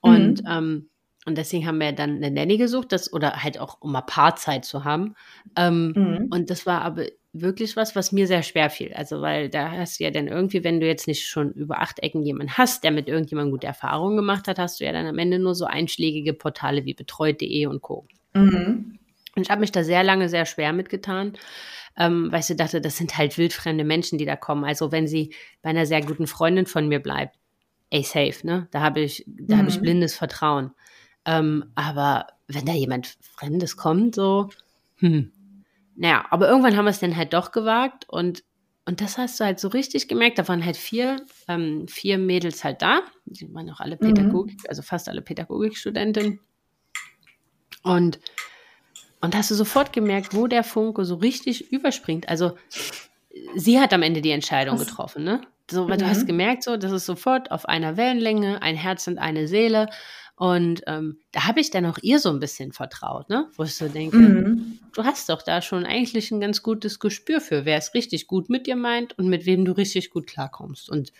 [SPEAKER 1] Und, ähm, und deswegen haben wir dann eine Nanny gesucht, das, oder halt auch, um mal Paarzeit zu haben. Ähm,
[SPEAKER 2] Mhm.
[SPEAKER 1] und das war aber wirklich was, was mir sehr schwer fiel. Also, weil da hast du ja dann irgendwie, wenn du jetzt nicht schon über acht Ecken jemanden hast, der mit irgendjemandem gute Erfahrungen gemacht hat, hast du ja dann am Ende nur so einschlägige Portale wie betreut.de und Co.
[SPEAKER 2] Mhm.
[SPEAKER 1] Und ich habe mich da sehr lange sehr schwer mitgetan, ähm, weil ich so dachte, das sind halt wildfremde Menschen, die da kommen. Also wenn sie bei einer sehr guten Freundin von mir bleibt, ey, safe, ne? Da habe ich, da habe ich
[SPEAKER 2] Mhm.
[SPEAKER 1] blindes Vertrauen. Ähm, aber wenn da jemand Fremdes kommt, so, hm. Naja, aber irgendwann haben wir es dann halt doch gewagt und und das hast du halt so richtig gemerkt. Da waren halt vier, ähm, vier Mädels halt da. Die waren auch alle
[SPEAKER 2] Mhm.
[SPEAKER 1] Pädagogik, also fast alle Pädagogikstudentinnen. Und, und hast du sofort gemerkt, wo der Funke so richtig überspringt. Also sie hat am Ende die Entscheidung
[SPEAKER 2] Krass.
[SPEAKER 1] getroffen, ne? So, weil du
[SPEAKER 2] Mhm.
[SPEAKER 1] hast gemerkt, so, das ist sofort auf einer Wellenlänge, ein Herz und eine Seele. Und ähm, da habe ich dann auch ihr so ein bisschen vertraut, ne? Wo ich so denke,
[SPEAKER 2] Mhm.
[SPEAKER 1] du hast doch da schon eigentlich ein ganz gutes Gespür für, wer es richtig gut mit dir meint und mit wem du richtig gut klarkommst. Und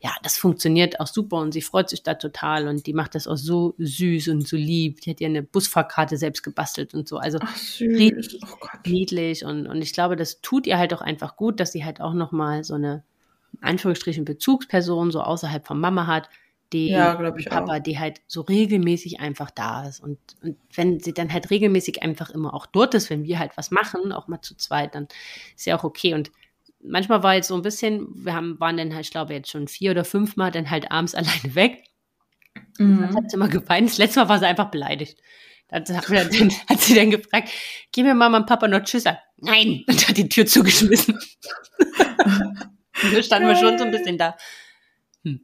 [SPEAKER 1] ja, das funktioniert auch super und sie freut sich da total und die macht das auch so süß und so lieb. Die hat ja eine Busfahrkarte selbst gebastelt und so. Also
[SPEAKER 2] Ach, süß. Oh
[SPEAKER 1] niedlich und, und ich glaube, das tut ihr halt auch einfach gut, dass sie halt auch nochmal so eine, in Anführungsstrichen, Bezugsperson so außerhalb von Mama hat, die
[SPEAKER 2] Ja,
[SPEAKER 1] Papa,
[SPEAKER 2] auch.
[SPEAKER 1] die halt so regelmäßig einfach da ist. Und, und wenn sie dann halt regelmäßig einfach immer auch dort ist, wenn wir halt was machen, auch mal zu zweit, dann ist ja auch okay. Und manchmal war jetzt so ein bisschen, wir haben, waren dann halt, ich glaube, jetzt schon vier oder fünf Mal dann halt abends alleine weg.
[SPEAKER 2] Mhm.
[SPEAKER 1] hat sie immer geweint. Das letzte Mal war sie einfach beleidigt. Dann hat, dann, sie dann gefragt, gib mir Mama und Papa noch Tschüss. an." Nein! Und hat die Tür zugeschmissen. und da standen wir schon so ein bisschen da.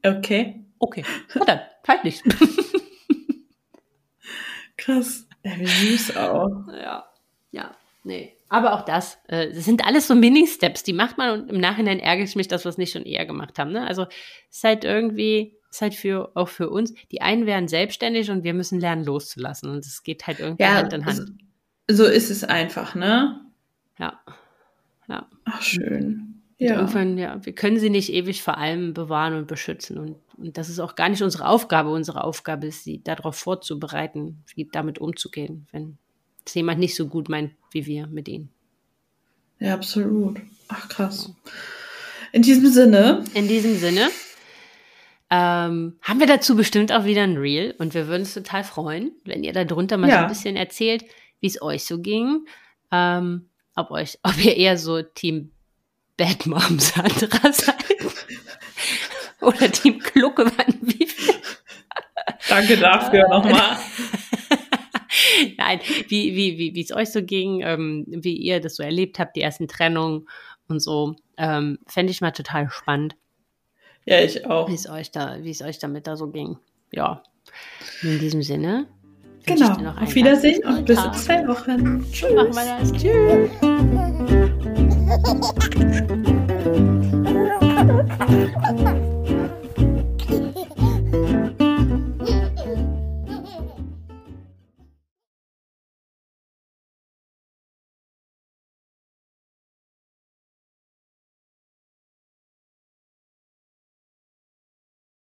[SPEAKER 2] Okay.
[SPEAKER 1] Okay, na dann, halt nicht.
[SPEAKER 2] Krass. Ja, wie süß auch.
[SPEAKER 1] ja, ja, nee. Aber auch das, äh, das sind alles so Mini-Steps, die macht man und im Nachhinein ärgere ich mich, dass wir es nicht schon eher gemacht haben. Ne? Also es ist halt irgendwie, es ist halt für, auch für uns, die einen werden selbstständig und wir müssen lernen loszulassen und es geht halt irgendwie
[SPEAKER 2] Ja,
[SPEAKER 1] Hand in Hand.
[SPEAKER 2] So ist es einfach, ne?
[SPEAKER 1] Ja, ja.
[SPEAKER 2] Ach, schön.
[SPEAKER 1] Und
[SPEAKER 2] Ja.
[SPEAKER 1] Irgendwann, ja, wir können sie nicht ewig vor allem bewahren und beschützen. Und, und das ist auch gar nicht unsere Aufgabe. Unsere Aufgabe ist, sie darauf vorzubereiten, wie damit umzugehen, wenn es jemand nicht so gut meint wie wir mit ihnen.
[SPEAKER 2] Ja, absolut. Ach, krass. In diesem Sinne,
[SPEAKER 1] In diesem Sinne ähm, haben wir dazu bestimmt auch wieder ein Reel und wir würden uns total freuen, wenn ihr da drunter mal so
[SPEAKER 2] Ja.
[SPEAKER 1] ein bisschen erzählt, wie es euch so ging. Ähm, ob euch, ob ihr eher so Team Bad Mom Sandra seid. Oder Team Klucke, wie viel?
[SPEAKER 2] Danke dafür nochmal.
[SPEAKER 1] Nein, wie, wie, wie, wie es euch so ging, ähm, wie ihr das so erlebt habt, die ersten Trennungen und so, ähm, fände ich mal total spannend.
[SPEAKER 2] Ja, ich auch.
[SPEAKER 1] Wie es euch da, wie es euch damit da so ging. Ja. In diesem Sinne.
[SPEAKER 2] Genau. Auf Wiedersehen und bis in zwei Wochen.
[SPEAKER 1] Tschüss. Machen wir das. Tschüss. Ha ha ha!